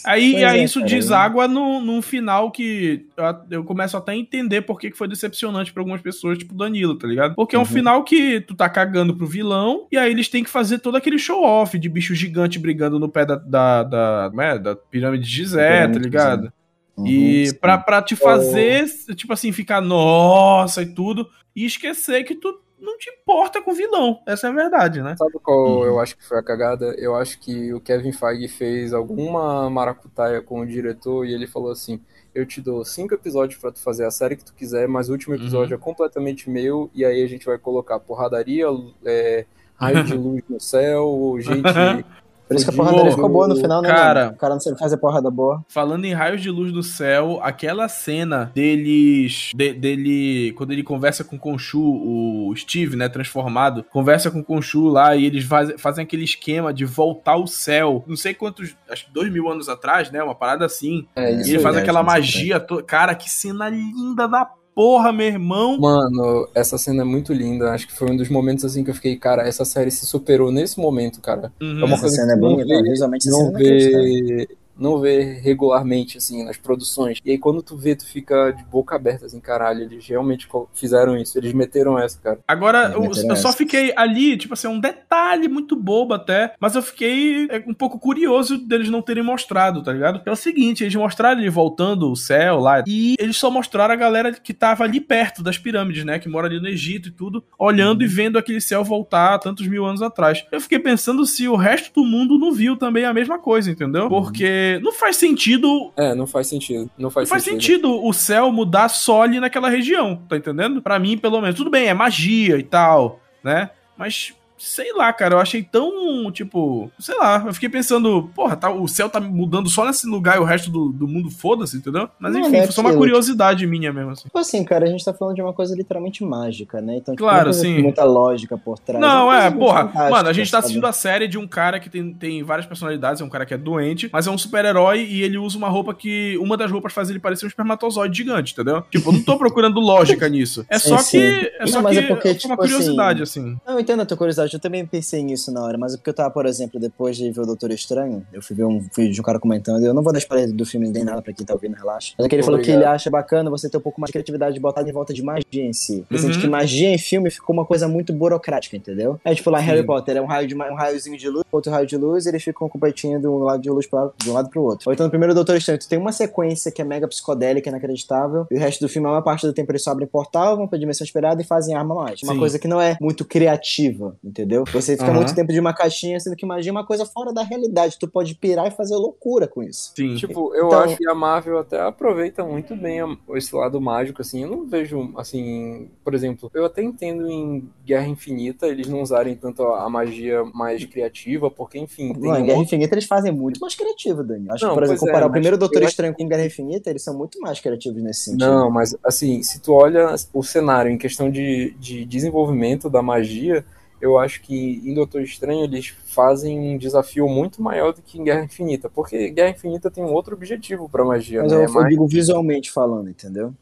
Aí, Pois aí é, isso cara. deságua no, num final que eu, eu começo até a entender por que que foi decepcionante pra algumas pessoas, tipo Danilo, tá ligado? Porque é um Uhum. final que tu tá cagando pro vilão, e aí eles têm que fazer todo aquele show-off de bicho gigante brigando no pé da, da, da, como é? da pirâmide de Gizé, tá ligado? Uhum, E pra, pra te fazer, tipo assim, ficar nossa e tudo, e esquecer que tu não te importa com o vilão. Essa é a verdade, né? Sabe qual Uhum. eu acho que foi a cagada? Eu acho que o Kevin Feige fez alguma maracutaia com o diretor e ele falou assim: Eu te dou cinco episódios pra tu fazer a série que tu quiser, mas o último episódio é completamente meu, e aí a gente vai colocar porradaria, é, raio de luz no céu, gente. (laughs) Por isso que a Fudido. porradaria ficou boa no final, né? Cara. mano? O cara não sabe fazer porrada boa. Falando em raios de luz do céu, aquela cena deles. de- dele. Quando ele conversa com o Conchu, o Steve, né? Transformado, conversa com o Conchu lá e eles faz- fazem aquele esquema de voltar ao céu. Não sei quantos. Acho que dois mil anos atrás, né? Uma parada assim. É, E isso ele aí. faz é, aquela é magia. to- Cara, que cena linda da porra, meu irmão. Mano, essa cena é muito linda. Acho que foi um dos momentos assim que eu fiquei, cara, essa série se superou nesse momento, cara. Uhum. É uma Essa coisa cena é bonita, visualmente essa não é vê não vê regularmente assim nas produções. E aí quando tu vê, tu fica de boca aberta assim, caralho, eles realmente fizeram isso, eles meteram essa, cara. Agora, eu, eu só essa. fiquei ali, tipo assim, um detalhe muito bobo até, mas eu fiquei é, um pouco curioso deles não terem mostrado, tá ligado? É o seguinte, eles mostraram ele voltando o céu lá, e eles só mostraram a galera que tava ali perto das pirâmides, né, que mora ali no Egito e tudo, olhando e vendo aquele céu voltar tantos mil anos atrás. Eu fiquei pensando se o resto do mundo não viu também a mesma coisa, entendeu? Porque não faz sentido É, não faz sentido. Não faz, não faz sentido o céu mudar só ali naquela região, tá entendendo? Pra mim, pelo menos. Tudo bem, é magia e tal, né? Mas, sei lá, cara, eu achei tão, tipo... Sei lá, eu fiquei pensando... Porra, tá, o céu tá mudando só nesse lugar e o resto do, do mundo foda-se, entendeu? Mas Não, enfim, é foi só uma curiosidade minha mesmo, assim. Tipo assim, cara, a gente tá falando de uma coisa literalmente mágica, né? Então, tipo, Claro, sim. muita lógica por trás. Não, uma é, muito porra. Mano, a gente tá sabe? assistindo a série de um cara que tem, tem várias personalidades, é um cara que é doente, mas é um super-herói e ele usa uma roupa que. Uma das roupas faz ele parecer um espermatozoide gigante, entendeu? Tipo, eu não tô procurando lógica (laughs) nisso. É Sim, só sim. que. É Não, só que é porque, uma tipo curiosidade, assim. Não, eu entendo a tua curiosidade, eu também pensei nisso na hora, mas é porque eu tava, por exemplo, depois de ver o Doutor Estranho, eu fui ver um vídeo de um cara comentando, eu não vou dar spoiler do filme nem nada pra quem tá ouvindo, relaxa. Mas é que ele falou que ele acha bacana você ter um pouco mais de criatividade botada em volta de magia em si. Ele sente Uhum. que magia em filme ficou uma coisa muito burocrática, entendeu? É tipo lá em Harry. Potter, é um, raio de, um raiozinho de luz, outro raio de luz, e eles ficam competindo de um lado de luz pra, de um lado pro outro. Ou então no primeiro Doutor Estranho, tu tem uma sequência que é mega psicodélica, inacreditável, e o resto do filme, a maior parte do tempo eles só abrem portal, vão pra dimensão esperada e fazem arma mágica. Uma Sim. coisa que não é muito criativa, entendeu? Você fica Aham. muito tempo de uma caixinha, sendo que magia é uma coisa fora da realidade. Tu pode pirar e fazer loucura com isso. Sim. Tipo, eu Então- acho que a Marvel até aproveita muito bem esse lado mágico, assim. Eu não vejo, assim, por exemplo, eu até entendo em Guerra Infinita eles não usarem tanto a, magia mais criativa, porque, enfim, tem Não, em um Guerra outro- Infinita eles fazem muito mais criativo, Daniel. Acho Não, que, por exemplo, é, comparar o mas primeiro Doutor Estranho com Guerra Infinita, eles são muito mais criativos nesse sentido. Não, mas assim, se tu olha o cenário em questão de, de desenvolvimento da magia, eu acho que em Doutor Estranho eles fazem um desafio muito maior do que em Guerra Infinita, porque Guerra Infinita tem um outro objetivo pra magia, Mas né? eu, É digo visualmente falando, entendeu?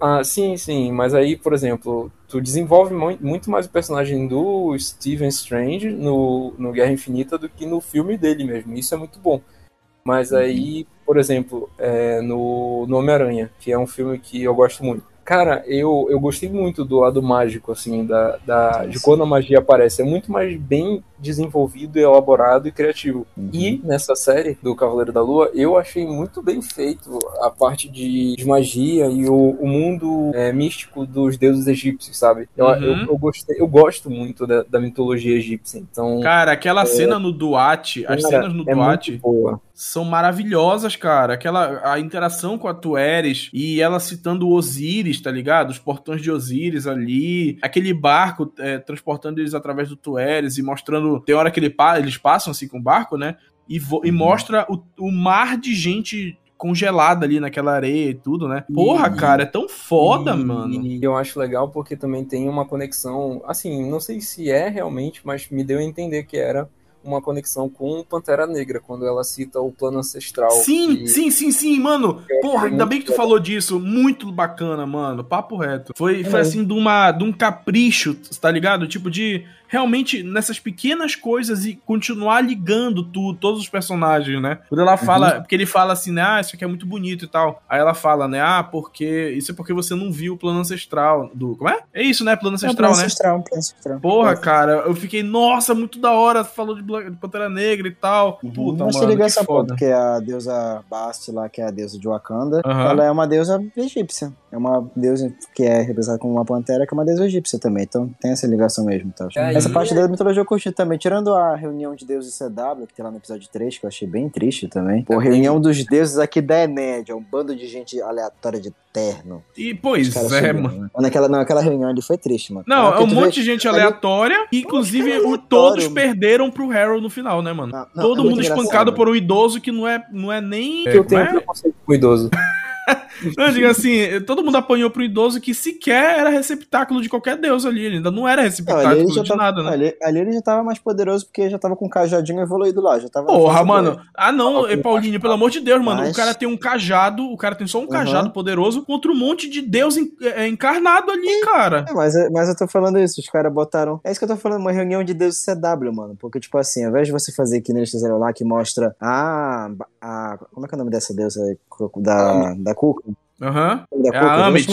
Ah, sim, sim, mas aí, por exemplo, tu desenvolve mu- muito mais o personagem do Stephen Strange no, no Guerra Infinita do que no filme dele mesmo. Isso é muito bom. Mas aí, por exemplo, é, no, no Homem-Aranha, que é um filme que eu gosto muito. Cara, eu, eu gostei muito do lado mágico, assim, da, da, de quando a magia aparece. É muito mais bem desenvolvido, elaborado e criativo. Uhum. E nessa série do Cavaleiro da Lua, eu achei muito bem feito a parte de, de magia e o, o mundo é, místico dos deuses egípcios, sabe? Eu, Uhum. eu, eu gostei, eu gosto muito da, da mitologia egípcia. Então, Cara, aquela cena no Duat, as cara, cenas no é Duat muito boa. São maravilhosas, cara. Aquela a interação com a Tueres e ela citando o Osíris, tá ligado? Os portões de Osíris ali, aquele barco é, transportando eles através do Tueres e mostrando. Tem hora que ele eles passam assim com o barco, né? E, e mostra o, o mar de gente congelada ali naquela areia e tudo, né? Porra, E- cara, é tão foda, E- mano. E eu acho legal porque também tem uma conexão, assim, não sei se é realmente, mas me deu a entender que era uma conexão com Pantera Negra, quando ela cita o plano ancestral. Sim, que- sim, sim, sim, mano. Porra, ainda bem que tu falou disso. Muito bacana, mano. Papo reto. Foi, foi É. assim, de, uma, de um capricho, tá ligado? Tipo, de realmente nessas pequenas coisas e continuar ligando tu, todos os personagens, né? Quando ela fala, porque ele fala assim, né? Ah, isso aqui é muito bonito e tal. Aí ela fala, né? Ah, porque. Isso é porque você não viu o plano ancestral do. Como é? É isso, né? Plano ancestral, né? ancestral, plano ancestral. Porra, cara, eu fiquei, nossa, muito da hora. Falou de, de Pantera Negra e tal. Uhum. Puta, Mas mano, se liga que essa foda. porra, porque a deusa Bast lá, que é a deusa de Wakanda, Aham. ela é uma deusa egípcia. É uma deusa que é representada como uma pantera, que é uma deusa egípcia também. Então tem essa ligação mesmo. Tá? Aí- Essa parte da mitologia eu curti também. Tirando a reunião de deuses CW, que tem lá no episódio 3, que eu achei bem triste também. Pô, reunião dos deuses aqui da Enédia, um bando de gente aleatória de terno. E, pois é, subiram, mano. né? Naquela, não, aquela reunião ali foi triste, mano. Não, é um monte vê- de gente ali- aleatória. E, inclusive, aleatório, o- todos mano. perderam pro Harold no final, né, mano? Não, não, Todo é mundo espancado engraçado. por um idoso que não é, não é nem. que eu tenho é? preconceito com o idoso. (laughs) Não, eu digo assim, todo mundo apanhou pro idoso que sequer era receptáculo de qualquer deus ali. Ele ainda não era Não, receptáculo ali, ele já de tava, nada, né? ali, ali ele já tava mais poderoso porque já tava com o cajadinho evoluído lá. Já tava Porra, mano. Ah, não, com Paulinho, pelo amor de Deus, mano. Mas- O cara tem um cajado, o cara tem só um Uhum. cajado poderoso contra um monte de deus en- é, encarnado ali, cara. É, mas, mas eu tô falando isso, os caras botaram. É isso que eu tô falando, uma reunião de Deus CW, mano. Porque, tipo assim, ao invés de você fazer que eles fizeram lá, que mostra a. a como é que é o nome dessa deusa aí? da, da Cuca? Aham. Da É a Amit.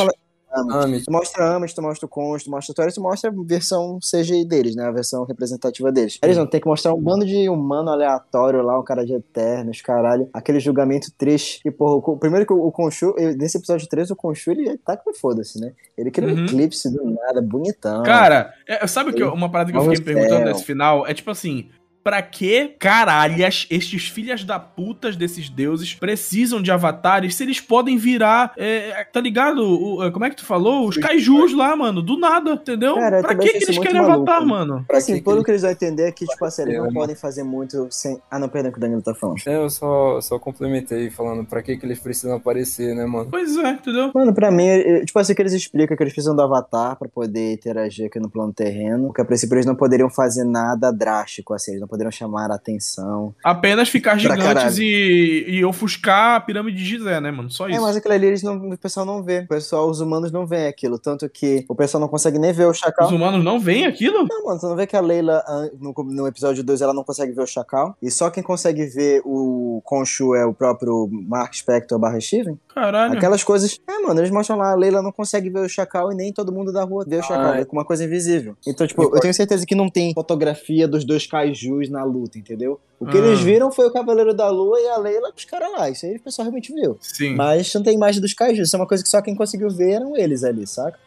Tu mostra a Amit, tu mostra o Const, tu mostra o Torres, tu mostra a versão CGI deles, né? A versão representativa deles. Eles não tem que mostrar um bando de humano aleatório lá, um cara de Eternos, caralho. Aquele julgamento triste. E, porra, o, primeiro que o, o Conchu, eu- nesse episódio 3, o Conchu, ele tá com foda-se, né? Ele queria um Uhum. eclipse do nada, bonitão. Cara, é, sabe o que eu- uma parada que eu fiquei me perguntando nesse final? É tipo assim. Pra que caralhas estes filhas da putas desses deuses precisam de avatares se eles podem virar, é, tá ligado? O- é, como é que tu falou? Os kaijus lá, mano, do nada, entendeu? Cara, pra que, que eles querem maluco. avatar, mano? Pra assim, que pelo que eles vão entender é que, tipo assim, eles É, não podem fazer muito sem. Ah, não, perdão, que o Danilo tá falando. É, eu só, só complementei falando pra que, que eles precisam aparecer, né, mano? Pois é, entendeu? Mano, pra mim, é- tipo assim, que eles explicam que eles precisam do avatar pra poder interagir aqui no plano terreno. Porque a princípio eles não poderiam fazer nada drástico, assim, eles não poderiam chamar a atenção. Apenas ficar gigantes e, e ofuscar a pirâmide de Gizé, né, mano? Só É, isso. mas aquilo ali eles não, o pessoal não vê. O pessoal, os humanos não veem aquilo. Tanto que o pessoal não consegue nem ver o chacal. Os humanos não veem aquilo? Não, mano, você não vê que a Leila, ah, no, no episódio 2, ela não consegue ver o Chacal? E só quem consegue ver o Conchu é o próprio Mark Spector barra Steven? Caralho. Aquelas coisas. É, mano, eles mostram lá, a Leila não consegue ver o Chacal e nem todo mundo da rua vê o Chacal, Ah, é. é com uma coisa invisível. Então, tipo, eu tenho certeza que não tem fotografia dos dois kaijus na luta, entendeu? O que Ah. eles viram foi o Cavaleiro da Lua e a Leila com os caras lá. Isso aí o pessoal realmente viu. Sim. Mas não tem imagem dos kaijus. Isso é uma coisa que só quem conseguiu ver eram eles ali, saca?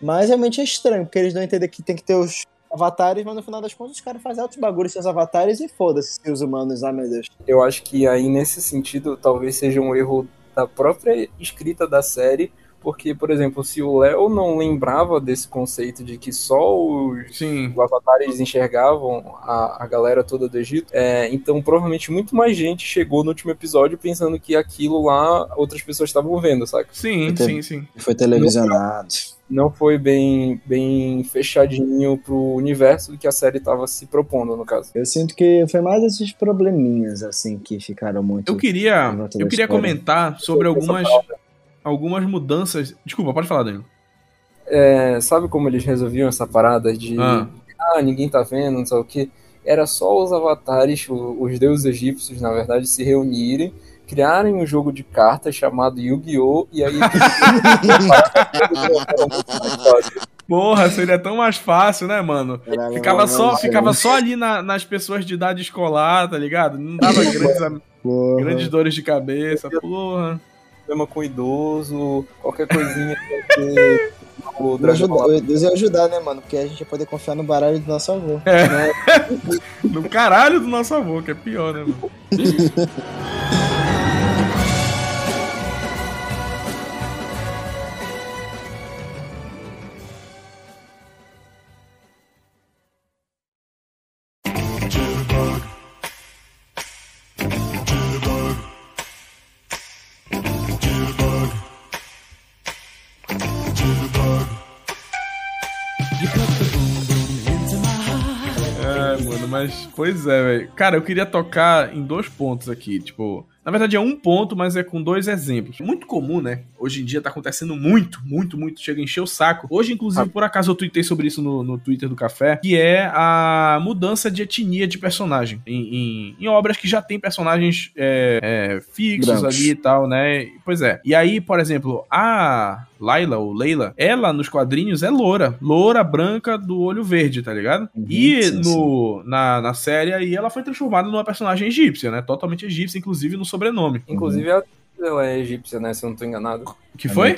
Mas realmente é estranho, porque eles não entendem que tem que ter os avatares, mas no final das contas os caras fazem altos bagulhos seus avatares e foda-se se os humanos, ah meu Deus. Eu acho que aí, nesse sentido, talvez seja um erro da própria escrita da série, porque, por exemplo, se o Léo não lembrava desse conceito de que só os Sim. os avatares enxergavam a, a galera toda do Egito, é, então provavelmente muito mais gente chegou no último episódio pensando que aquilo lá outras pessoas estavam vendo, saca? Sim, sim, sim. Foi televisionado. Não foi bem, bem fechadinho pro universo que a série tava se propondo, no caso. Eu sinto que foi mais esses probleminhas, assim, que ficaram muito. Eu queria, eu queria história. comentar sobre algumas, palavra. Algumas mudanças. Desculpa, pode falar, Danilo. É, sabe como eles resolviam essa parada de Ah. ah, ninguém tá vendo, não sei o que? Era só os avatares, os deuses egípcios, na verdade, se reunirem, criarem um jogo de cartas chamado Yu-Gi-Oh! E aí. (laughs) Porra, seria tão mais fácil, né, mano? Caralho, Ficava mano, só, mano, ficava só ali na- nas pessoas de idade escolar, tá ligado? Não dava (laughs) grandes, porra. grandes dores de cabeça, porra. Problema com idoso, qualquer coisinha que vai ter o ajudar- Ball. Deus ia ajudar, né, mano? Porque a gente ia poder confiar no baralho do nosso avô. (laughs) No caralho do nosso avô, que é pior, né, mano? (laughs) mano, mas. Pois é, velho. Cara, eu queria tocar em dois pontos aqui. Tipo, na verdade é um ponto, mas é com dois exemplos. Muito comum, né? Hoje em dia tá acontecendo muito, muito, muito. Chega a encher o saco. Hoje, inclusive, por acaso eu tuitei sobre isso no, no Twitter do Café, que é a mudança de etnia de personagem. Em, em- em obras que já tem personagens é, é, fixos Brancos. ali e tal, né? Pois é. E aí, por exemplo, a Laila, ou Leila, ela nos quadrinhos é loura. Loura, branca, do olho verde, tá ligado? Uhum, e sim, no, Na, na série aí ela foi transformada numa personagem egípcia, né? Totalmente egípcia, inclusive no sobrenome. Inclusive a atriz, ela é egípcia, né? Se eu não tô enganado. Que foi?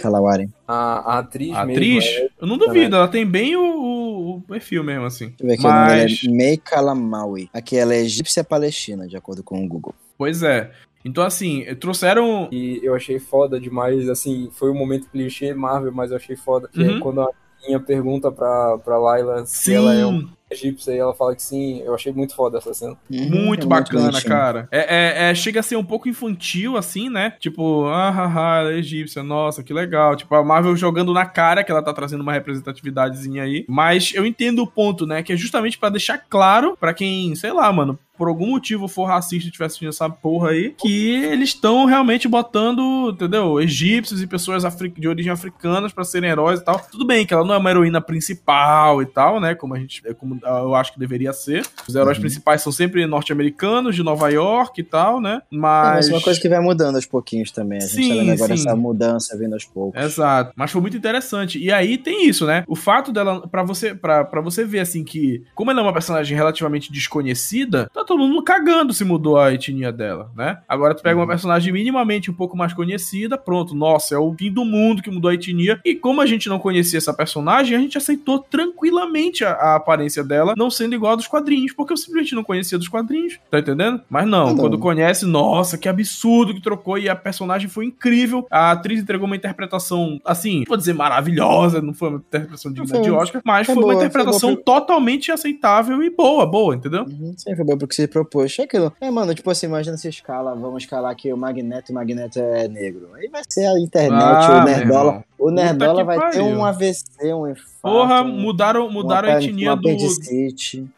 A, a atriz A mesmo. atriz? é- Eu não duvido, ela tem bem o, o- o perfil mesmo, assim. Deixa eu ver aqui, o nome dela Mas, é Mei Kalamaui. Aqui ela é egípcia palestina, de acordo com o Google. pois é. Então, assim, trouxeram. E eu achei foda demais, assim, foi um momento clichê Marvel, mas eu achei foda. Que Uhum. é quando a minha pergunta pra, pra Laila se ela é um egípcia e ela fala que sim. Eu achei muito foda essa cena. Uhum, Muito é bacana, bonitinho. cara. É, é- é- chega a ser um pouco infantil, assim, né? Tipo, ah, haha, ela é egípcia, nossa, que legal. Tipo, a Marvel jogando na cara que ela tá trazendo uma representatividadezinha aí. Mas eu entendo o ponto, né? Que é justamente pra deixar claro pra quem, sei lá, mano, por algum motivo for racista e estiver assistindo essa porra aí, que eles estão realmente botando, entendeu? Egípcios e pessoas afri- de origem africanas pra serem heróis e tal. Tudo bem que ela não é uma heroína principal e tal, né? Como a gente, como ah, eu acho que deveria ser. Os heróis Uhum. principais são sempre norte-americanos, de Nova York e tal, né? É, Mas. mas é uma coisa que vai mudando aos pouquinhos também. A gente Sim, tá vendo agora sim. essa mudança vindo aos poucos. Exato. Mas foi muito interessante. E aí tem isso, né? O fato dela, pra você, pra, pra você ver, assim, que como ela é uma personagem relativamente desconhecida, tá todo mundo cagando se mudou a etnia dela, né? Agora tu pega uma personagem minimamente um pouco mais conhecida, pronto, nossa, é o fim do mundo que mudou a etnia. E como a gente não conhecia essa personagem, a gente aceitou tranquilamente a, a aparência dela, não sendo igual a dos quadrinhos, porque eu simplesmente não conhecia dos quadrinhos, tá entendendo? Mas não, não. quando conhece, nossa, que absurdo que trocou e a personagem foi incrível. A atriz entregou uma interpretação, assim, vou dizer maravilhosa, não foi uma interpretação digna Foi- de Oscar, mas foi foi, uma boa, foi interpretação boa. totalmente aceitável e boa, boa, entendeu? Uhum, Sim, foi bom porque se propôs. É aquilo. É, mano, tipo assim, imagina se escala, vamos escalar aqui o Magneto, o Magneto é negro. Aí vai ser a internet, Ah, o Nerdola. O Nerdola vai ter pariu. um AVC, um infarto. Porra, mudaram, mudaram a etnia do.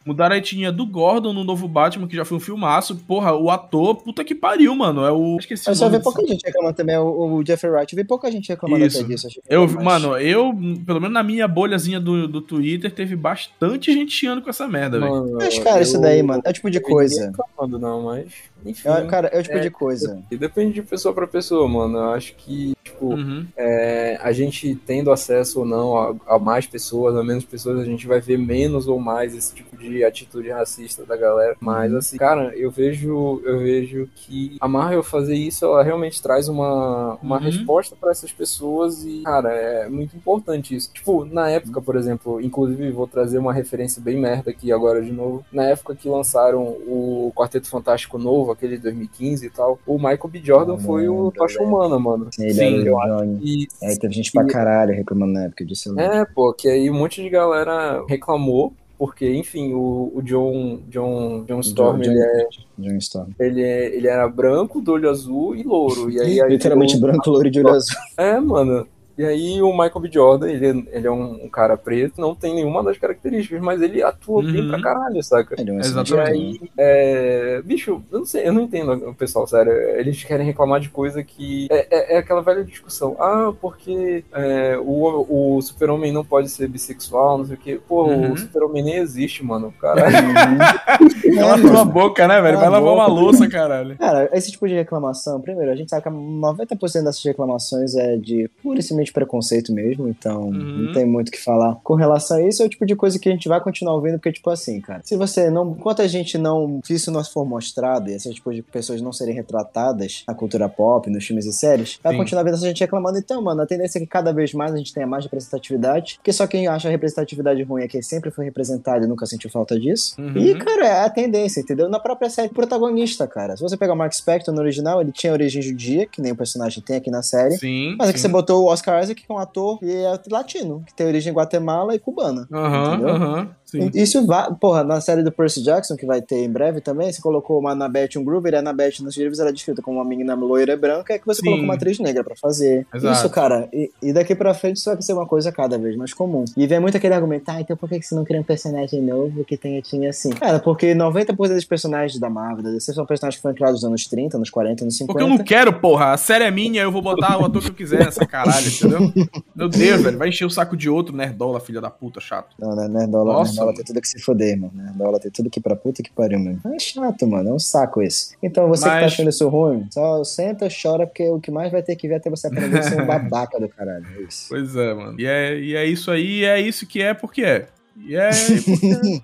Mudaram a etnia do Gordon no novo Batman, que já foi um filmaço. Porra, o ator, puta que pariu, mano. É o. Esqueci Eu o só vi pouca gente reclamando também, o, o Jeffrey Wright. Eu vi pouca gente reclamando Isso. até disso. Eu, mais- mano, eu, pelo menos na minha bolhazinha do, do Twitter, teve bastante gente chiando com essa merda, velho. Mano, Mas, cara, isso eu- daí, mano, é o tipo de eu não coisa. não, mas. Enfim. É, cara, é o tipo É. de coisa. E depende de pessoa pra pessoa, mano. Eu acho que, tipo, Uhum. é, a gente tendo acesso ou não a, a mais pessoas, a menos pessoas, a gente vai ver menos ou mais esse tipo de atitude racista da galera. Mas assim, cara, eu vejo, eu vejo que a Marvel fazer isso, ela realmente traz uma, uma Uhum. resposta pra essas pessoas e, cara, é muito importante isso. Tipo, na época, por exemplo, inclusive vou trazer uma referência bem merda aqui agora de novo. Na época que lançaram o Quarteto Fantástico novo, aquele de 2015 e tal, o Michael B. Jordan Eu foi o Tocha. Humana, mano. Sim, ele Sim, eu o Johnny. E Aí teve gente pra caralho reclamando na época disso. lembro. é, pô, que aí um monte de galera reclamou, porque, enfim, o, o John, John, John Storm, John- ele, é, John Storm. ele, é, ele era branco, do olho azul e louro. E aí, aí (laughs) Literalmente branco, louro e de olho (laughs) azul. É, mano. E aí o Michael B. Jordan, ele, é- ele é um, um cara preto, não tem nenhuma das características, mas ele atua bem Uhum. pra caralho, saca? Ele é um Exatamente. E aí, é, bicho, eu não sei, eu não entendo o pessoal, sério. Eles querem reclamar de coisa que. É, é- é aquela velha discussão. Ah, porque é, o, o super-homem não pode ser bissexual, não sei o quê. Pô, Uhum. o super-homem nem existe, mano. Caralho. (laughs) É, tua mano. boca, né, velho? Vai a lavar uma louça, caralho. Cara, esse tipo de reclamação, primeiro, a gente sabe que 90% dessas reclamações é de pura e simplesmente preconceito mesmo, então Uhum. não tem muito o que falar. Com relação a isso, é o tipo de coisa que a gente vai continuar ouvindo, porque, tipo assim, cara, se você não. Enquanto a gente não. Se isso não for mostrado e essas tipo de pessoas não serem retratadas na cultura pop, nos filmes e séries, vai Sim. continuar vendo essa gente reclamando. Então, mano, a tendência é que cada vez mais a gente tenha mais representatividade, porque só quem acha a representatividade ruim é quem sempre foi representado e nunca sentiu falta disso. Uhum. E, cara, é a tendência, entendeu? Na própria série, protagonista, cara. Se você pegar o Mark Spector no original, ele tinha origem judia, que nem o personagem tem aqui na série. Sim. Mas aqui sim. você botou o Oscar Isaac, que é um ator e é latino, que tem origem Guatemala e cubana. Aham, entendeu? aham. Sim. Isso vai. Porra, na série do Percy Jackson, que vai ter em breve também, você colocou uma Annabeth um Groover, e a Annabeth nos livros era descrita como uma menina loira e branca, é que você Sim. colocou uma atriz negra pra fazer. Exato. Isso, cara, e, e daqui pra frente isso vai ser uma coisa cada vez mais comum. E vem muito aquele argumento, ah, então por que que você não cria um personagem novo que tenha tinha assim? Cara, porque 90% dos personagens da Marvel, da DC, são personagens que foram criados nos anos 30, nos 40, nos 50. Porque eu não quero, porra. A série é minha, eu vou botar o ator que eu quiser nessa caralho, entendeu? (laughs) Meu Deus, velho. Vai encher o saco de outro nerdola, filha da puta, chato. Não, né? Nerdola, Nossa, Mano. tem tudo que se foder, mano. Nerdola tem tudo que pra puta que pariu, mano. É chato, mano. É um saco isso. Então, você que tá Mas- achando isso ruim, só senta, chora, porque o que mais vai ter que ver até você aprender a ser um (laughs) babaca do caralho. É isso. Pois é, mano. E é, e é isso aí, e é isso que é porque é. E é. porque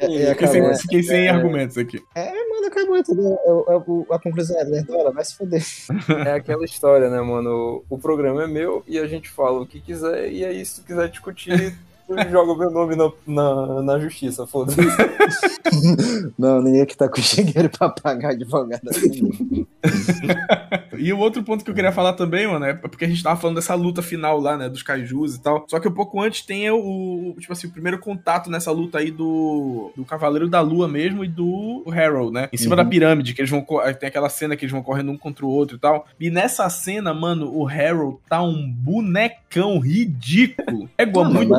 É, (laughs) é, é. Fiquei sem, fiquei sem argumentos aqui. é, mano, acabou, entendeu? É, é, o- a conclusão é, Nerdola, vai se foder. (laughs) É aquela história, né, mano? O programa é meu e a gente fala o que quiser, e aí, se tu quiser discutir, joga o meu nome na, na, na justiça, foda-se. (laughs) Não, ninguém que tá com dinheiro pra pagar advogado assim. E o outro ponto que eu queria falar também, mano, é porque a gente tava falando dessa luta final lá, né, dos kaijus e tal. Só que um pouco antes tem o, tipo assim, o primeiro contato nessa luta aí do, do Cavaleiro da Lua mesmo e do Harold, né? Em cima Uhum. da pirâmide, que eles vão. Tem aquela cena que eles vão correndo um contra o outro e tal. E nessa cena, mano, o Harold tá um bonecão ridículo. É igual Não, muito é-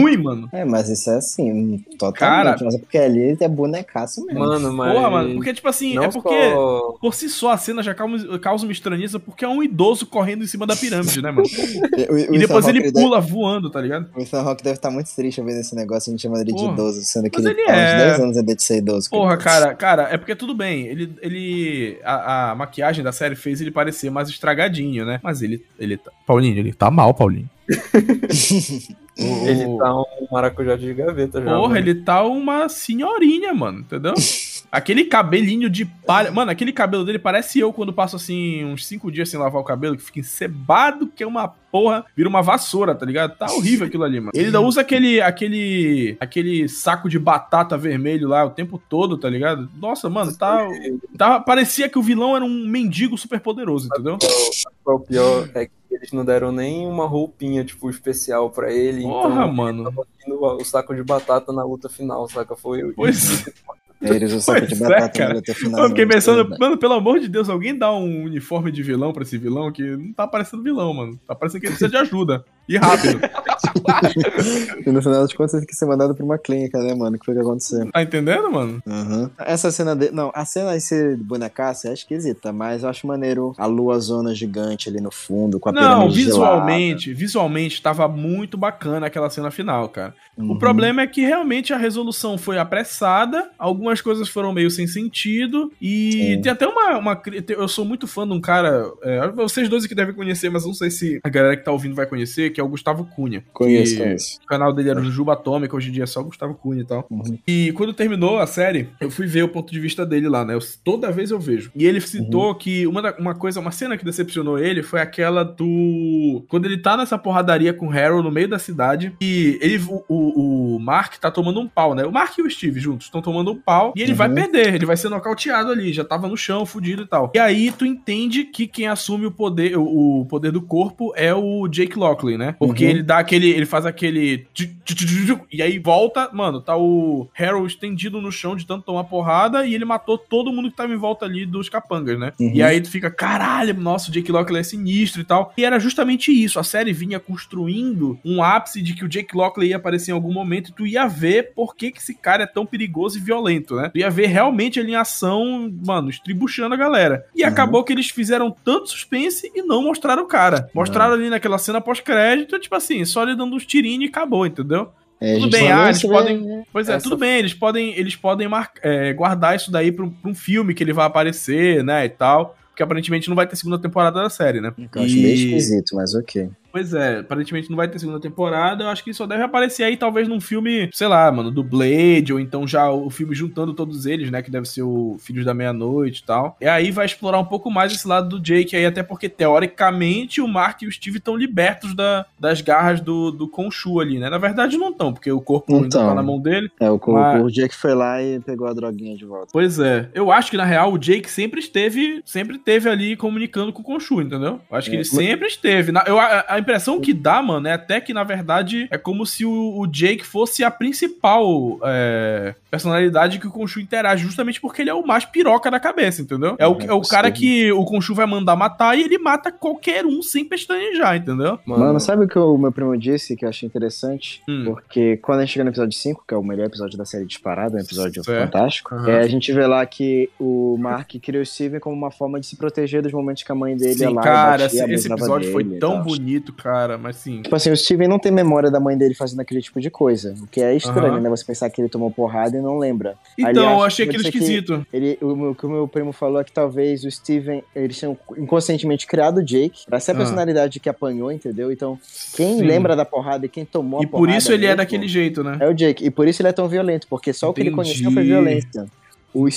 ruim, mano. É, mas isso é assim, totalmente. Cara- mas é porque ali ele é bonecaço mesmo. Mano, mas. Porra, mano, porque, tipo assim, não é porque. só- Por si só, a cena já causa, causa uma estranheza porque é um idoso correndo em cima da pirâmide, né, mano? (laughs) O- o E depois ele deve- pula voando, tá ligado? O Ethan Hawke deve estar muito triste vendo esse negócio, a gente chama ele de Porra. idoso, sendo que Mas ele, ele tá é. uns 10 anos ainda de ser idoso. Porra, cara, cara, é porque tudo bem. Ele. ele a, a maquiagem da série fez ele parecer mais estragadinho, né? Mas ele. ele tá, Paulinho, ele tá mal, Paulinho. (laughs) O- Ele tá um maracujá de gaveta já. Porra, mano. ele tá uma senhorinha, mano, entendeu? Aquele cabelinho de palha. Mano, aquele cabelo dele parece eu quando passo assim uns cinco dias sem lavar o cabelo, que fica encebado, que é uma porra, vira uma vassoura, tá ligado? Tá horrível aquilo ali, mano. Ele ainda usa aquele aquele aquele saco de batata vermelho lá o tempo todo, tá ligado? Nossa, mano, tá, tá parecia que o vilão era um mendigo super poderoso, entendeu? O pior é que eles não deram nem uma roupinha, tipo, especial pra ele. Porra, então, mano. tava o saco de batata na luta final, saca? Foi. Pois Eles usam saco de Pois é, batata cara. no luta final. Eu fiquei mano, pensando, é verdade. mano, pelo amor de Deus, alguém dá um uniforme de vilão pra esse vilão que não tá parecendo vilão, mano. Tá parecendo que ele precisa de ajuda. E rápido. (laughs) E no final das contas, tem que ser mandado pra uma clínica, né, mano? Que foi o que aconteceu. Tá entendendo, mano? Uhum. Essa cena de... Não, a cena desse bonecaço é esquisita, mas eu acho maneiro a lua zona gigante ali no fundo, com a Não, visualmente, visualmente tava muito bacana aquela cena final, cara. gelada. O problema é que realmente a resolução foi apressada, algumas coisas foram meio sem sentido, e Sim. tem até uma, uma. Eu sou muito fã de um cara. é, vocês dois que devem conhecer, mas não sei se a galera que tá ouvindo vai conhecer, que é o Gustavo Cunha. Conheço, conheço. O canal dele era o Jujuba Atômica, hoje em dia é só o Gustavo Cunha e tal. Uhum. E quando terminou a série, eu fui ver o ponto de vista dele lá, né? Eu- toda vez eu vejo. E ele citou Uhum. que uma, da- uma coisa, uma cena que decepcionou ele foi aquela do. Quando ele tá nessa porradaria com o Harold no meio da cidade. E ele, o, o, o Mark tá tomando um pau, né? O Mark e o Steve juntos estão tomando um pau. E ele Uhum. vai perder, ele vai ser nocauteado ali. Já tava no chão, fudido e tal. E aí tu entende que quem assume o poder, o, o poder do corpo é o Jake Lockley, né? Porque Uhum. ele dá aquele. Ele faz aquele. E aí volta, mano, tá o Harold estendido no chão de tanto tomar porrada e ele matou todo mundo que tava em volta ali dos capangas, né? Uhum. E aí tu fica, caralho, nossa, o Jake Lockley é sinistro e tal. E era justamente isso. A série vinha construindo um ápice de que o Jake Lockley ia aparecer em algum momento e tu ia ver por que, que esse cara é tão perigoso e violento, né? Tu ia ver realmente ele em ação, mano, estribuchando a galera. E Uhum. acabou que eles fizeram tanto suspense e não mostraram o cara. Mostraram ali naquela cena pós-crédito, tipo assim, só ele dando uns tirinhos e acabou, entendeu? É, Tudo bem, ah, eles podem- né? Pois é, Essa- tudo bem, eles podem, eles podem mar- é, guardar isso daí pra um, pra um filme que ele vai aparecer, né, e tal. Porque aparentemente não vai ter segunda temporada da série, né? Eu acho meio esquisito, mas ok. Pois é, aparentemente não vai ter segunda temporada. Eu acho que só deve aparecer aí, talvez, num filme, sei lá, mano, do Blade, ou então já o filme juntando todos eles, né? Que deve ser o Filhos da Meia-Noite e tal. E aí vai explorar um pouco mais esse lado do Jake aí, até porque, teoricamente, o Mark e o Steve estão libertos da, das garras do, do Khonshu ali, né? Na verdade, não estão, porque o corpo Não ainda tá tão. na mão dele. É, o, Mas- o Jack foi lá e pegou a droguinha de volta. Pois é. Eu acho que, na real, o Jake sempre esteve, sempre esteve ali comunicando com o Khonshu, entendeu? Eu acho que É, ele mas- sempre esteve. Na- eu, a, a impressão que dá, mano, é até que, na verdade, é como se o, o Jake fosse a principal é, personalidade que o Khonshu interage, justamente porque ele é o mais piroca da cabeça, entendeu? É o, É é o cara que o Khonshu vai mandar matar e ele mata qualquer um sem pestanejar, entendeu? Mano, sabe o que o meu primo disse que eu achei interessante? Hum. Porque quando a gente chega no episódio 5, que é o melhor episódio da série disparado, um episódio Certo. fantástico, Aham. é, a gente vê lá que o Mark criou o Steven como uma forma de se proteger dos momentos que a mãe dele Sim, lá e cara, esse, batia, esse abusava episódio foi dele tão bonito, cara, mas sim. Tipo assim, o Steven não tem memória da mãe dele fazendo aquele tipo de coisa. O que é estranho, Aham. né? Você pensar que ele tomou porrada e não lembra. Então, eu achei aquilo ser que- esquisito. Ele, o, o que o meu primo falou é que talvez o Steven, eles tinham inconscientemente criado o Jake pra ser a Ah. personalidade que apanhou, entendeu? Então, quem Sim. lembra da porrada e quem tomou E a por porrada isso ele é daquele jeito, né? É o Jake. E por isso ele é tão violento, porque só o que ele Entendi. conheceu foi violência. O,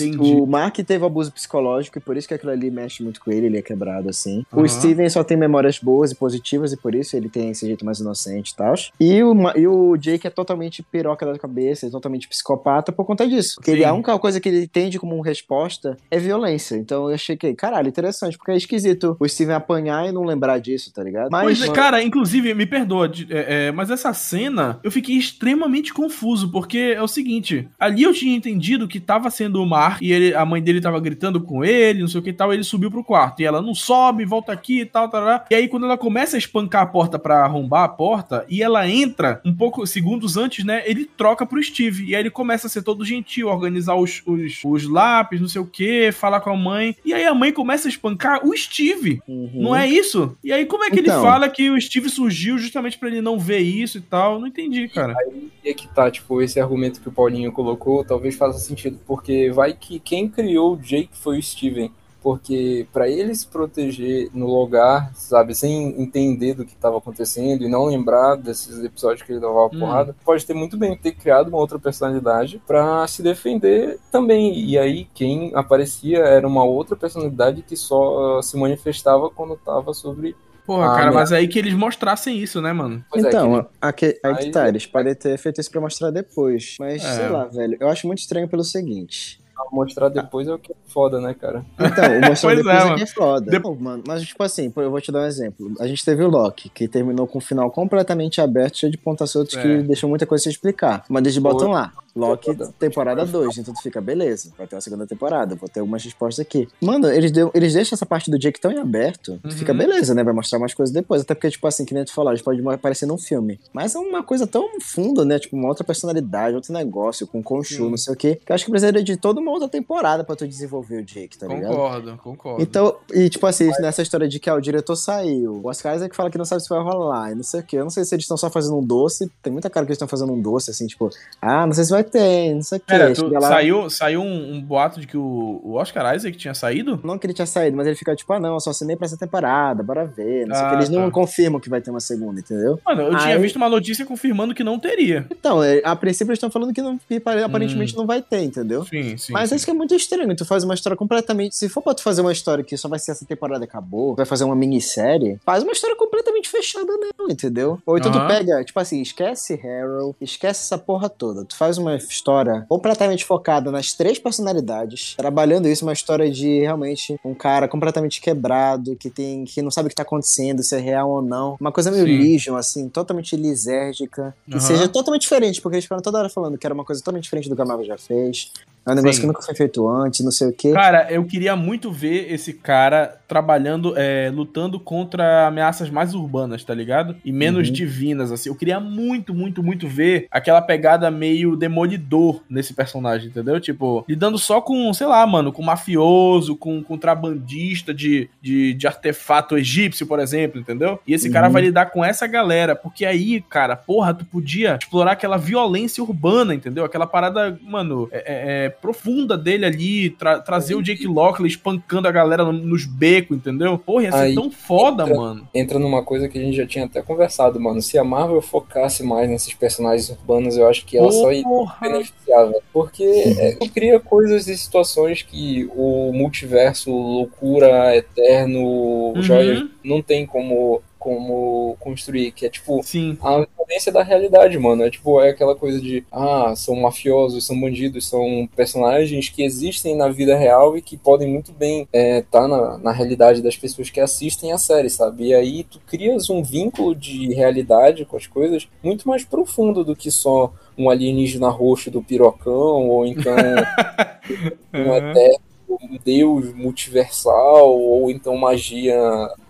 o Mark teve abuso psicológico e por isso que aquilo ali mexe muito com ele, ele é quebrado assim. Aham. O Steven só tem memórias boas e positivas e por isso ele tem esse jeito mais inocente e tal. E o, e o Jake é totalmente piroca da cabeça, é totalmente psicopata por conta disso. Porque ele, a única coisa que ele entende como resposta é violência. Então eu achei que, caralho, interessante, porque é esquisito o Steven apanhar e não lembrar disso, tá ligado? Pois Mas é, cara, inclusive, me perdoa, é, é, mas essa cena eu fiquei extremamente confuso, porque é o seguinte: ali eu tinha entendido que tava sendo o Mark e ele, a mãe dele tava gritando com ele, não sei o que e tal, ele subiu pro quarto. E ela não sobe, volta aqui e tal, tal. E aí, quando ela começa a espancar a porta pra arrombar a porta, e ela entra um pouco segundos antes, né? Ele troca pro Steve. E aí ele começa a ser todo gentil, organizar os, os, os lápis, não sei o que, falar com a mãe. E aí a mãe começa a espancar o Steve. Uhum. Não é isso? E aí, como é que Então. ele fala que o Steve surgiu justamente pra ele não ver isso e tal? Não entendi, cara. E que tá, tipo, esse argumento que o Paulinho colocou, talvez faça sentido, porque vai que quem criou o Jake foi o Steven. Porque pra ele se proteger no lugar, sabe, sem entender do que estava acontecendo e não lembrar desses episódios que ele dava Hum. porrada, pode ter muito bem ter criado uma outra personalidade pra se defender também. E aí quem aparecia era uma outra personalidade que só se manifestava quando tava sobre. Porra, Ah, cara, meu. mas aí que eles mostrassem isso, né, mano? Pois é, então, que- aqui, aí que tá, eles podem ter feito isso pra mostrar depois. Mas, É. sei lá, velho, eu acho muito estranho pelo seguinte. Mostrar depois é o que é foda, né, cara? Então, o mostrar Pois é, depois é, mano. que é foda. De- Não, mano, mas, tipo assim, pô, eu vou te dar um exemplo. A gente teve o Loki, que terminou com um final completamente aberto, cheio de pontas soltas, É. que deixou muita coisa sem explicar. Mas eles botam lá. Loki, temporada 2, então tu fica, beleza, vai ter uma segunda temporada, vou ter algumas respostas aqui. Mano, eles, deu, eles deixam essa parte do Jake tão em aberto, tu Uhum. fica, beleza, né? Vai mostrar mais coisas depois. Até porque, tipo assim, que nem tu falou, eles podem aparecer num filme. Mas é uma coisa tão funda, né? Tipo, uma outra personalidade, outro negócio, com Sim. não sei o quê, que eu acho que precisaria de toda uma outra temporada pra tu desenvolver o Jake, tá ligado? Concordo, concordo. Então, e tipo assim, nessa história de que ah, o diretor saiu, o Oscar Isaac fala que não sabe se vai rolar, e não sei o que. Eu não sei se eles estão só fazendo um doce, tem muita cara que eles estão fazendo um doce, assim, tipo, ah, não sei se vai ter, não sei o que. Pera, tu- lá, saiu, saiu um, um boato de que o, o Oscar Isaac tinha saído? Não que ele tinha saído, mas ele fica tipo, ah, não, eu só assinei pra essa temporada, bora ver, não sei Ah, que. Eles não tá. confirmam que vai ter uma segunda, entendeu? Mano, eu tinha Aí- visto uma notícia confirmando que não teria. Então, é, a princípio eles estão falando que, não, que pare- aparentemente não vai ter, entendeu? Sim, sim. Mas sim. isso que é muito estranho. Tu faz uma história completamente. Se for pra tu fazer uma história que só vai ser essa temporada acabou, vai fazer uma minissérie, faz uma história completamente fechada nela, entendeu? Ou então tu pega, tipo assim, esquece Harold, esquece essa porra toda. Tu faz uma história completamente focada nas três personalidades, trabalhando isso, uma história de realmente um cara completamente quebrado, que tem. que não sabe o que tá acontecendo, se é real ou não. Uma coisa meio Sim. Legion, assim, totalmente lisérgica. Que Aham. seja totalmente diferente, porque eles ficaram toda hora falando que era uma coisa totalmente diferente do que a Marvel já fez. É um negócio Sim. que nunca foi feito antes, não sei o quê. Cara, eu queria muito ver esse cara trabalhando, é, lutando contra ameaças mais urbanas, tá ligado? E menos Uhum. divinas, assim. Eu queria muito, muito, muito ver aquela pegada meio demolidor nesse personagem, entendeu? Tipo, lidando só com, sei lá, mano, com mafioso, com contrabandista de, de, de artefato egípcio, por exemplo, entendeu? E esse cara Uhum. vai lidar com essa galera, porque aí, cara, porra, tu podia explorar aquela violência urbana, entendeu? Aquela parada, mano, é, é- é profunda dele ali, tra- trazer o Jake Lockley espancando a galera no- nos becos, entendeu? Porra, ia ser Aí tão foda, entra- mano. entra numa coisa que a gente já tinha até conversado, mano. Se a Marvel focasse mais nesses personagens urbanos, eu acho que ela só iria Porra. beneficiar. Porque é, cria coisas e situações que o multiverso, loucura, eterno, Uhum. joias não tem como, como construir. Que é tipo Sim. a violência da realidade, mano. É tipo, é aquela coisa de, ah, são mafiosos, são bandidos, são personagens que existem na vida real e que podem muito bem estar tá na, na realidade das pessoas que assistem a série, sabe? E aí tu crias um vínculo de realidade com as coisas muito mais profundo do que só um alienígena roxo do pirocão, ou então (laughs) um Uhum. eterno um deus multiversal, ou então magia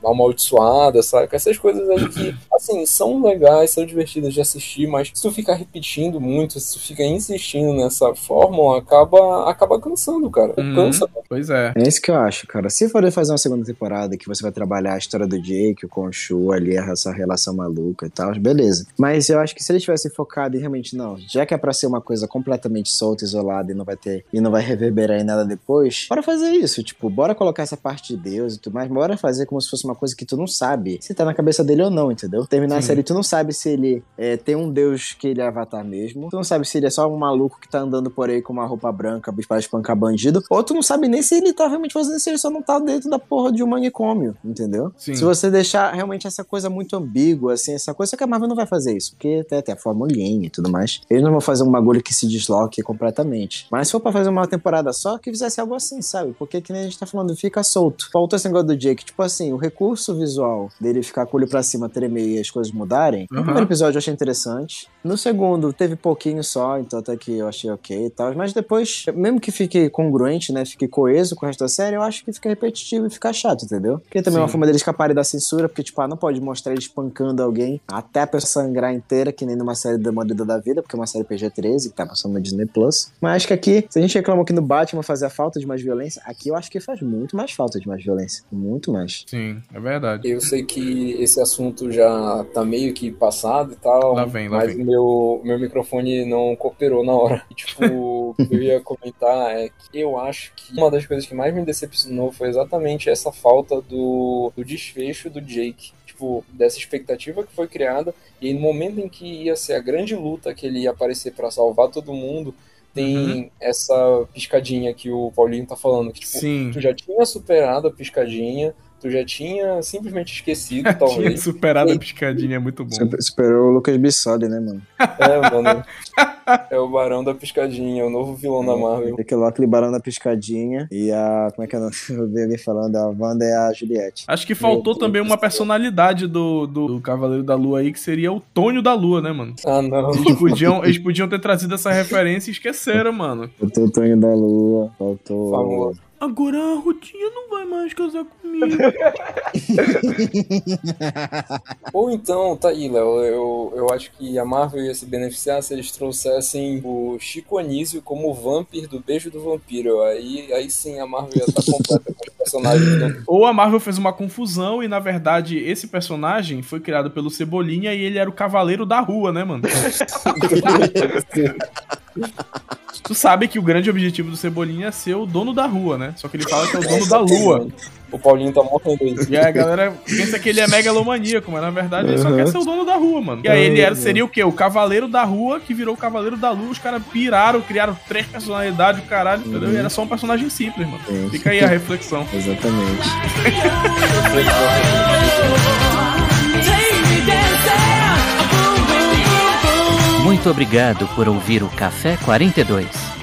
amaldiçoada, saca? Essas coisas aí que, assim, são legais, são divertidas de assistir, mas se tu ficar repetindo muito, se tu fica insistindo nessa fórmula, acaba, acaba cansando, cara. Uhum. Cansa. Pois é. É isso que eu acho, cara. Se for fazer uma segunda temporada que você vai trabalhar a história do Jake, o Khonshu, ali, essa relação maluca e tal, beleza. Mas eu acho que se eles tivessem focado em realmente, não, já que é pra ser uma coisa completamente solta, isolada e não vai ter, e não vai reverberar em nada depois, bora fazer isso. Tipo, bora colocar essa parte de Deus e tudo mais, bora fazer como se fosse uma uma coisa que tu não sabe se tá na cabeça dele ou não, entendeu? Terminar a Sim. série, tu não sabe se ele é, tem um deus que ele é avatar mesmo, tu não sabe se ele é só um maluco que tá andando por aí com uma roupa branca para espancar bandido, ou tu não sabe nem se ele tá realmente fazendo isso, ele só não tá dentro da porra de um manicômio, entendeu? Sim. Se você deixar realmente essa coisa muito ambígua, assim, essa coisa, só que a Marvel não vai fazer isso, porque até tem a formulinha e tudo mais. Eles não vão fazer um bagulho que se desloque completamente. Mas se for pra fazer uma temporada só, que fizesse algo assim, sabe? Porque que nem a gente tá falando, fica solto. Faltou esse negócio do Jake, tipo assim, o recurso visual dele ficar com o olho pra cima, tremer e as coisas mudarem. No Aham. primeiro episódio eu achei interessante. No segundo, teve pouquinho só, então até que eu achei ok e tal. Mas depois, mesmo que fique congruente, né? Fique coeso com o resto da série, eu acho que fica repetitivo e fica chato, entendeu? Porque também é uma forma deles escaparem da censura, porque, tipo, ah, não pode mostrar ele espancando alguém até a pessoa sangrar inteira, que nem numa série Demolida da Vida, porque é uma série PG-13 que tá passando no Disney Plus. Mas acho que aqui, se a gente reclamou que no Batman fazia falta de mais violência, aqui eu acho que faz muito mais falta de mais violência. Muito mais. Sim, é verdade. Eu sei que esse assunto já tá meio que passado e tal, Lá vem, lá mas vem. meu, meu microfone não cooperou na hora. E, (laughs) tipo, o que eu ia comentar é que eu acho que uma das coisas que mais me decepcionou foi exatamente essa falta do, do desfecho do Jake. Tipo, dessa expectativa que foi criada, e no momento em que ia ser a grande luta que ele ia aparecer pra salvar todo mundo, tem Uhum. essa piscadinha que o Paulinho tá falando, que tipo, Sim. tu já tinha superado a piscadinha, tu já tinha simplesmente (laughs) esquecido, Tinha talvez. superado a piscadinha, é muito bom. Super- Superou o Lucas Bissoli, né, mano? É, mano. É o Barão da Piscadinha, o novo vilão da Marvel. Aquele lá, aquele barão da piscadinha e a. Como é que é o nome? (laughs) Eu vi alguém falando, a Wanda é a Juliette. Acho que faltou também uma personalidade do, do, do Cavaleiro da Lua aí, que seria o Tônio da Lua, né, mano? Ah, não. Eles podiam, eles podiam ter trazido essa referência e esqueceram, mano. Faltou o Tonho da Lua, faltou. Famoso. Agora a Rutinha não vai mais casar comigo. (laughs) Ou então, tá aí, Léo, eu, eu acho que a Marvel ia se beneficiar se eles trouxessem o Chico Anísio como o Vampir do Beijo do Vampiro. Aí, aí sim a Marvel ia estar completa com os personagens. do- Ou a Marvel fez uma confusão e, na verdade, esse personagem foi criado pelo Cebolinha e ele era o Cavaleiro da Rua, né, mano? (laughs) Tu sabe que o grande objetivo do Cebolinha é ser o dono da rua, né? Só que ele fala que é o dono da lua. O Paulinho tá morrendo. E aí a galera pensa que ele é megalomaníaco, mas na verdade ele só quer ser o dono da rua, mano. E aí ele era, seria o quê? O Cavaleiro da Rua, que virou o Cavaleiro da Lua. Os caras piraram, criaram três personalidades, o caralho, entendeu? E era só um personagem simples, mano. Fica aí a reflexão. Exatamente. (laughs) Muito obrigado por ouvir o Café 42.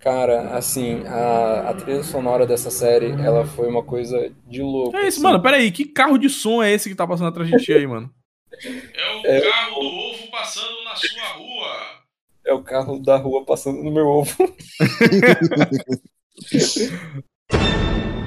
Cara, assim, a, a trilha sonora dessa série, ela foi uma coisa de louco. É isso, assim. mano. Pera aí, que carro de som é esse que tá passando atrás de ti aí, mano? É o É. carro do ovo passando na sua rua. É o carro da rua passando no meu ovo. (laughs)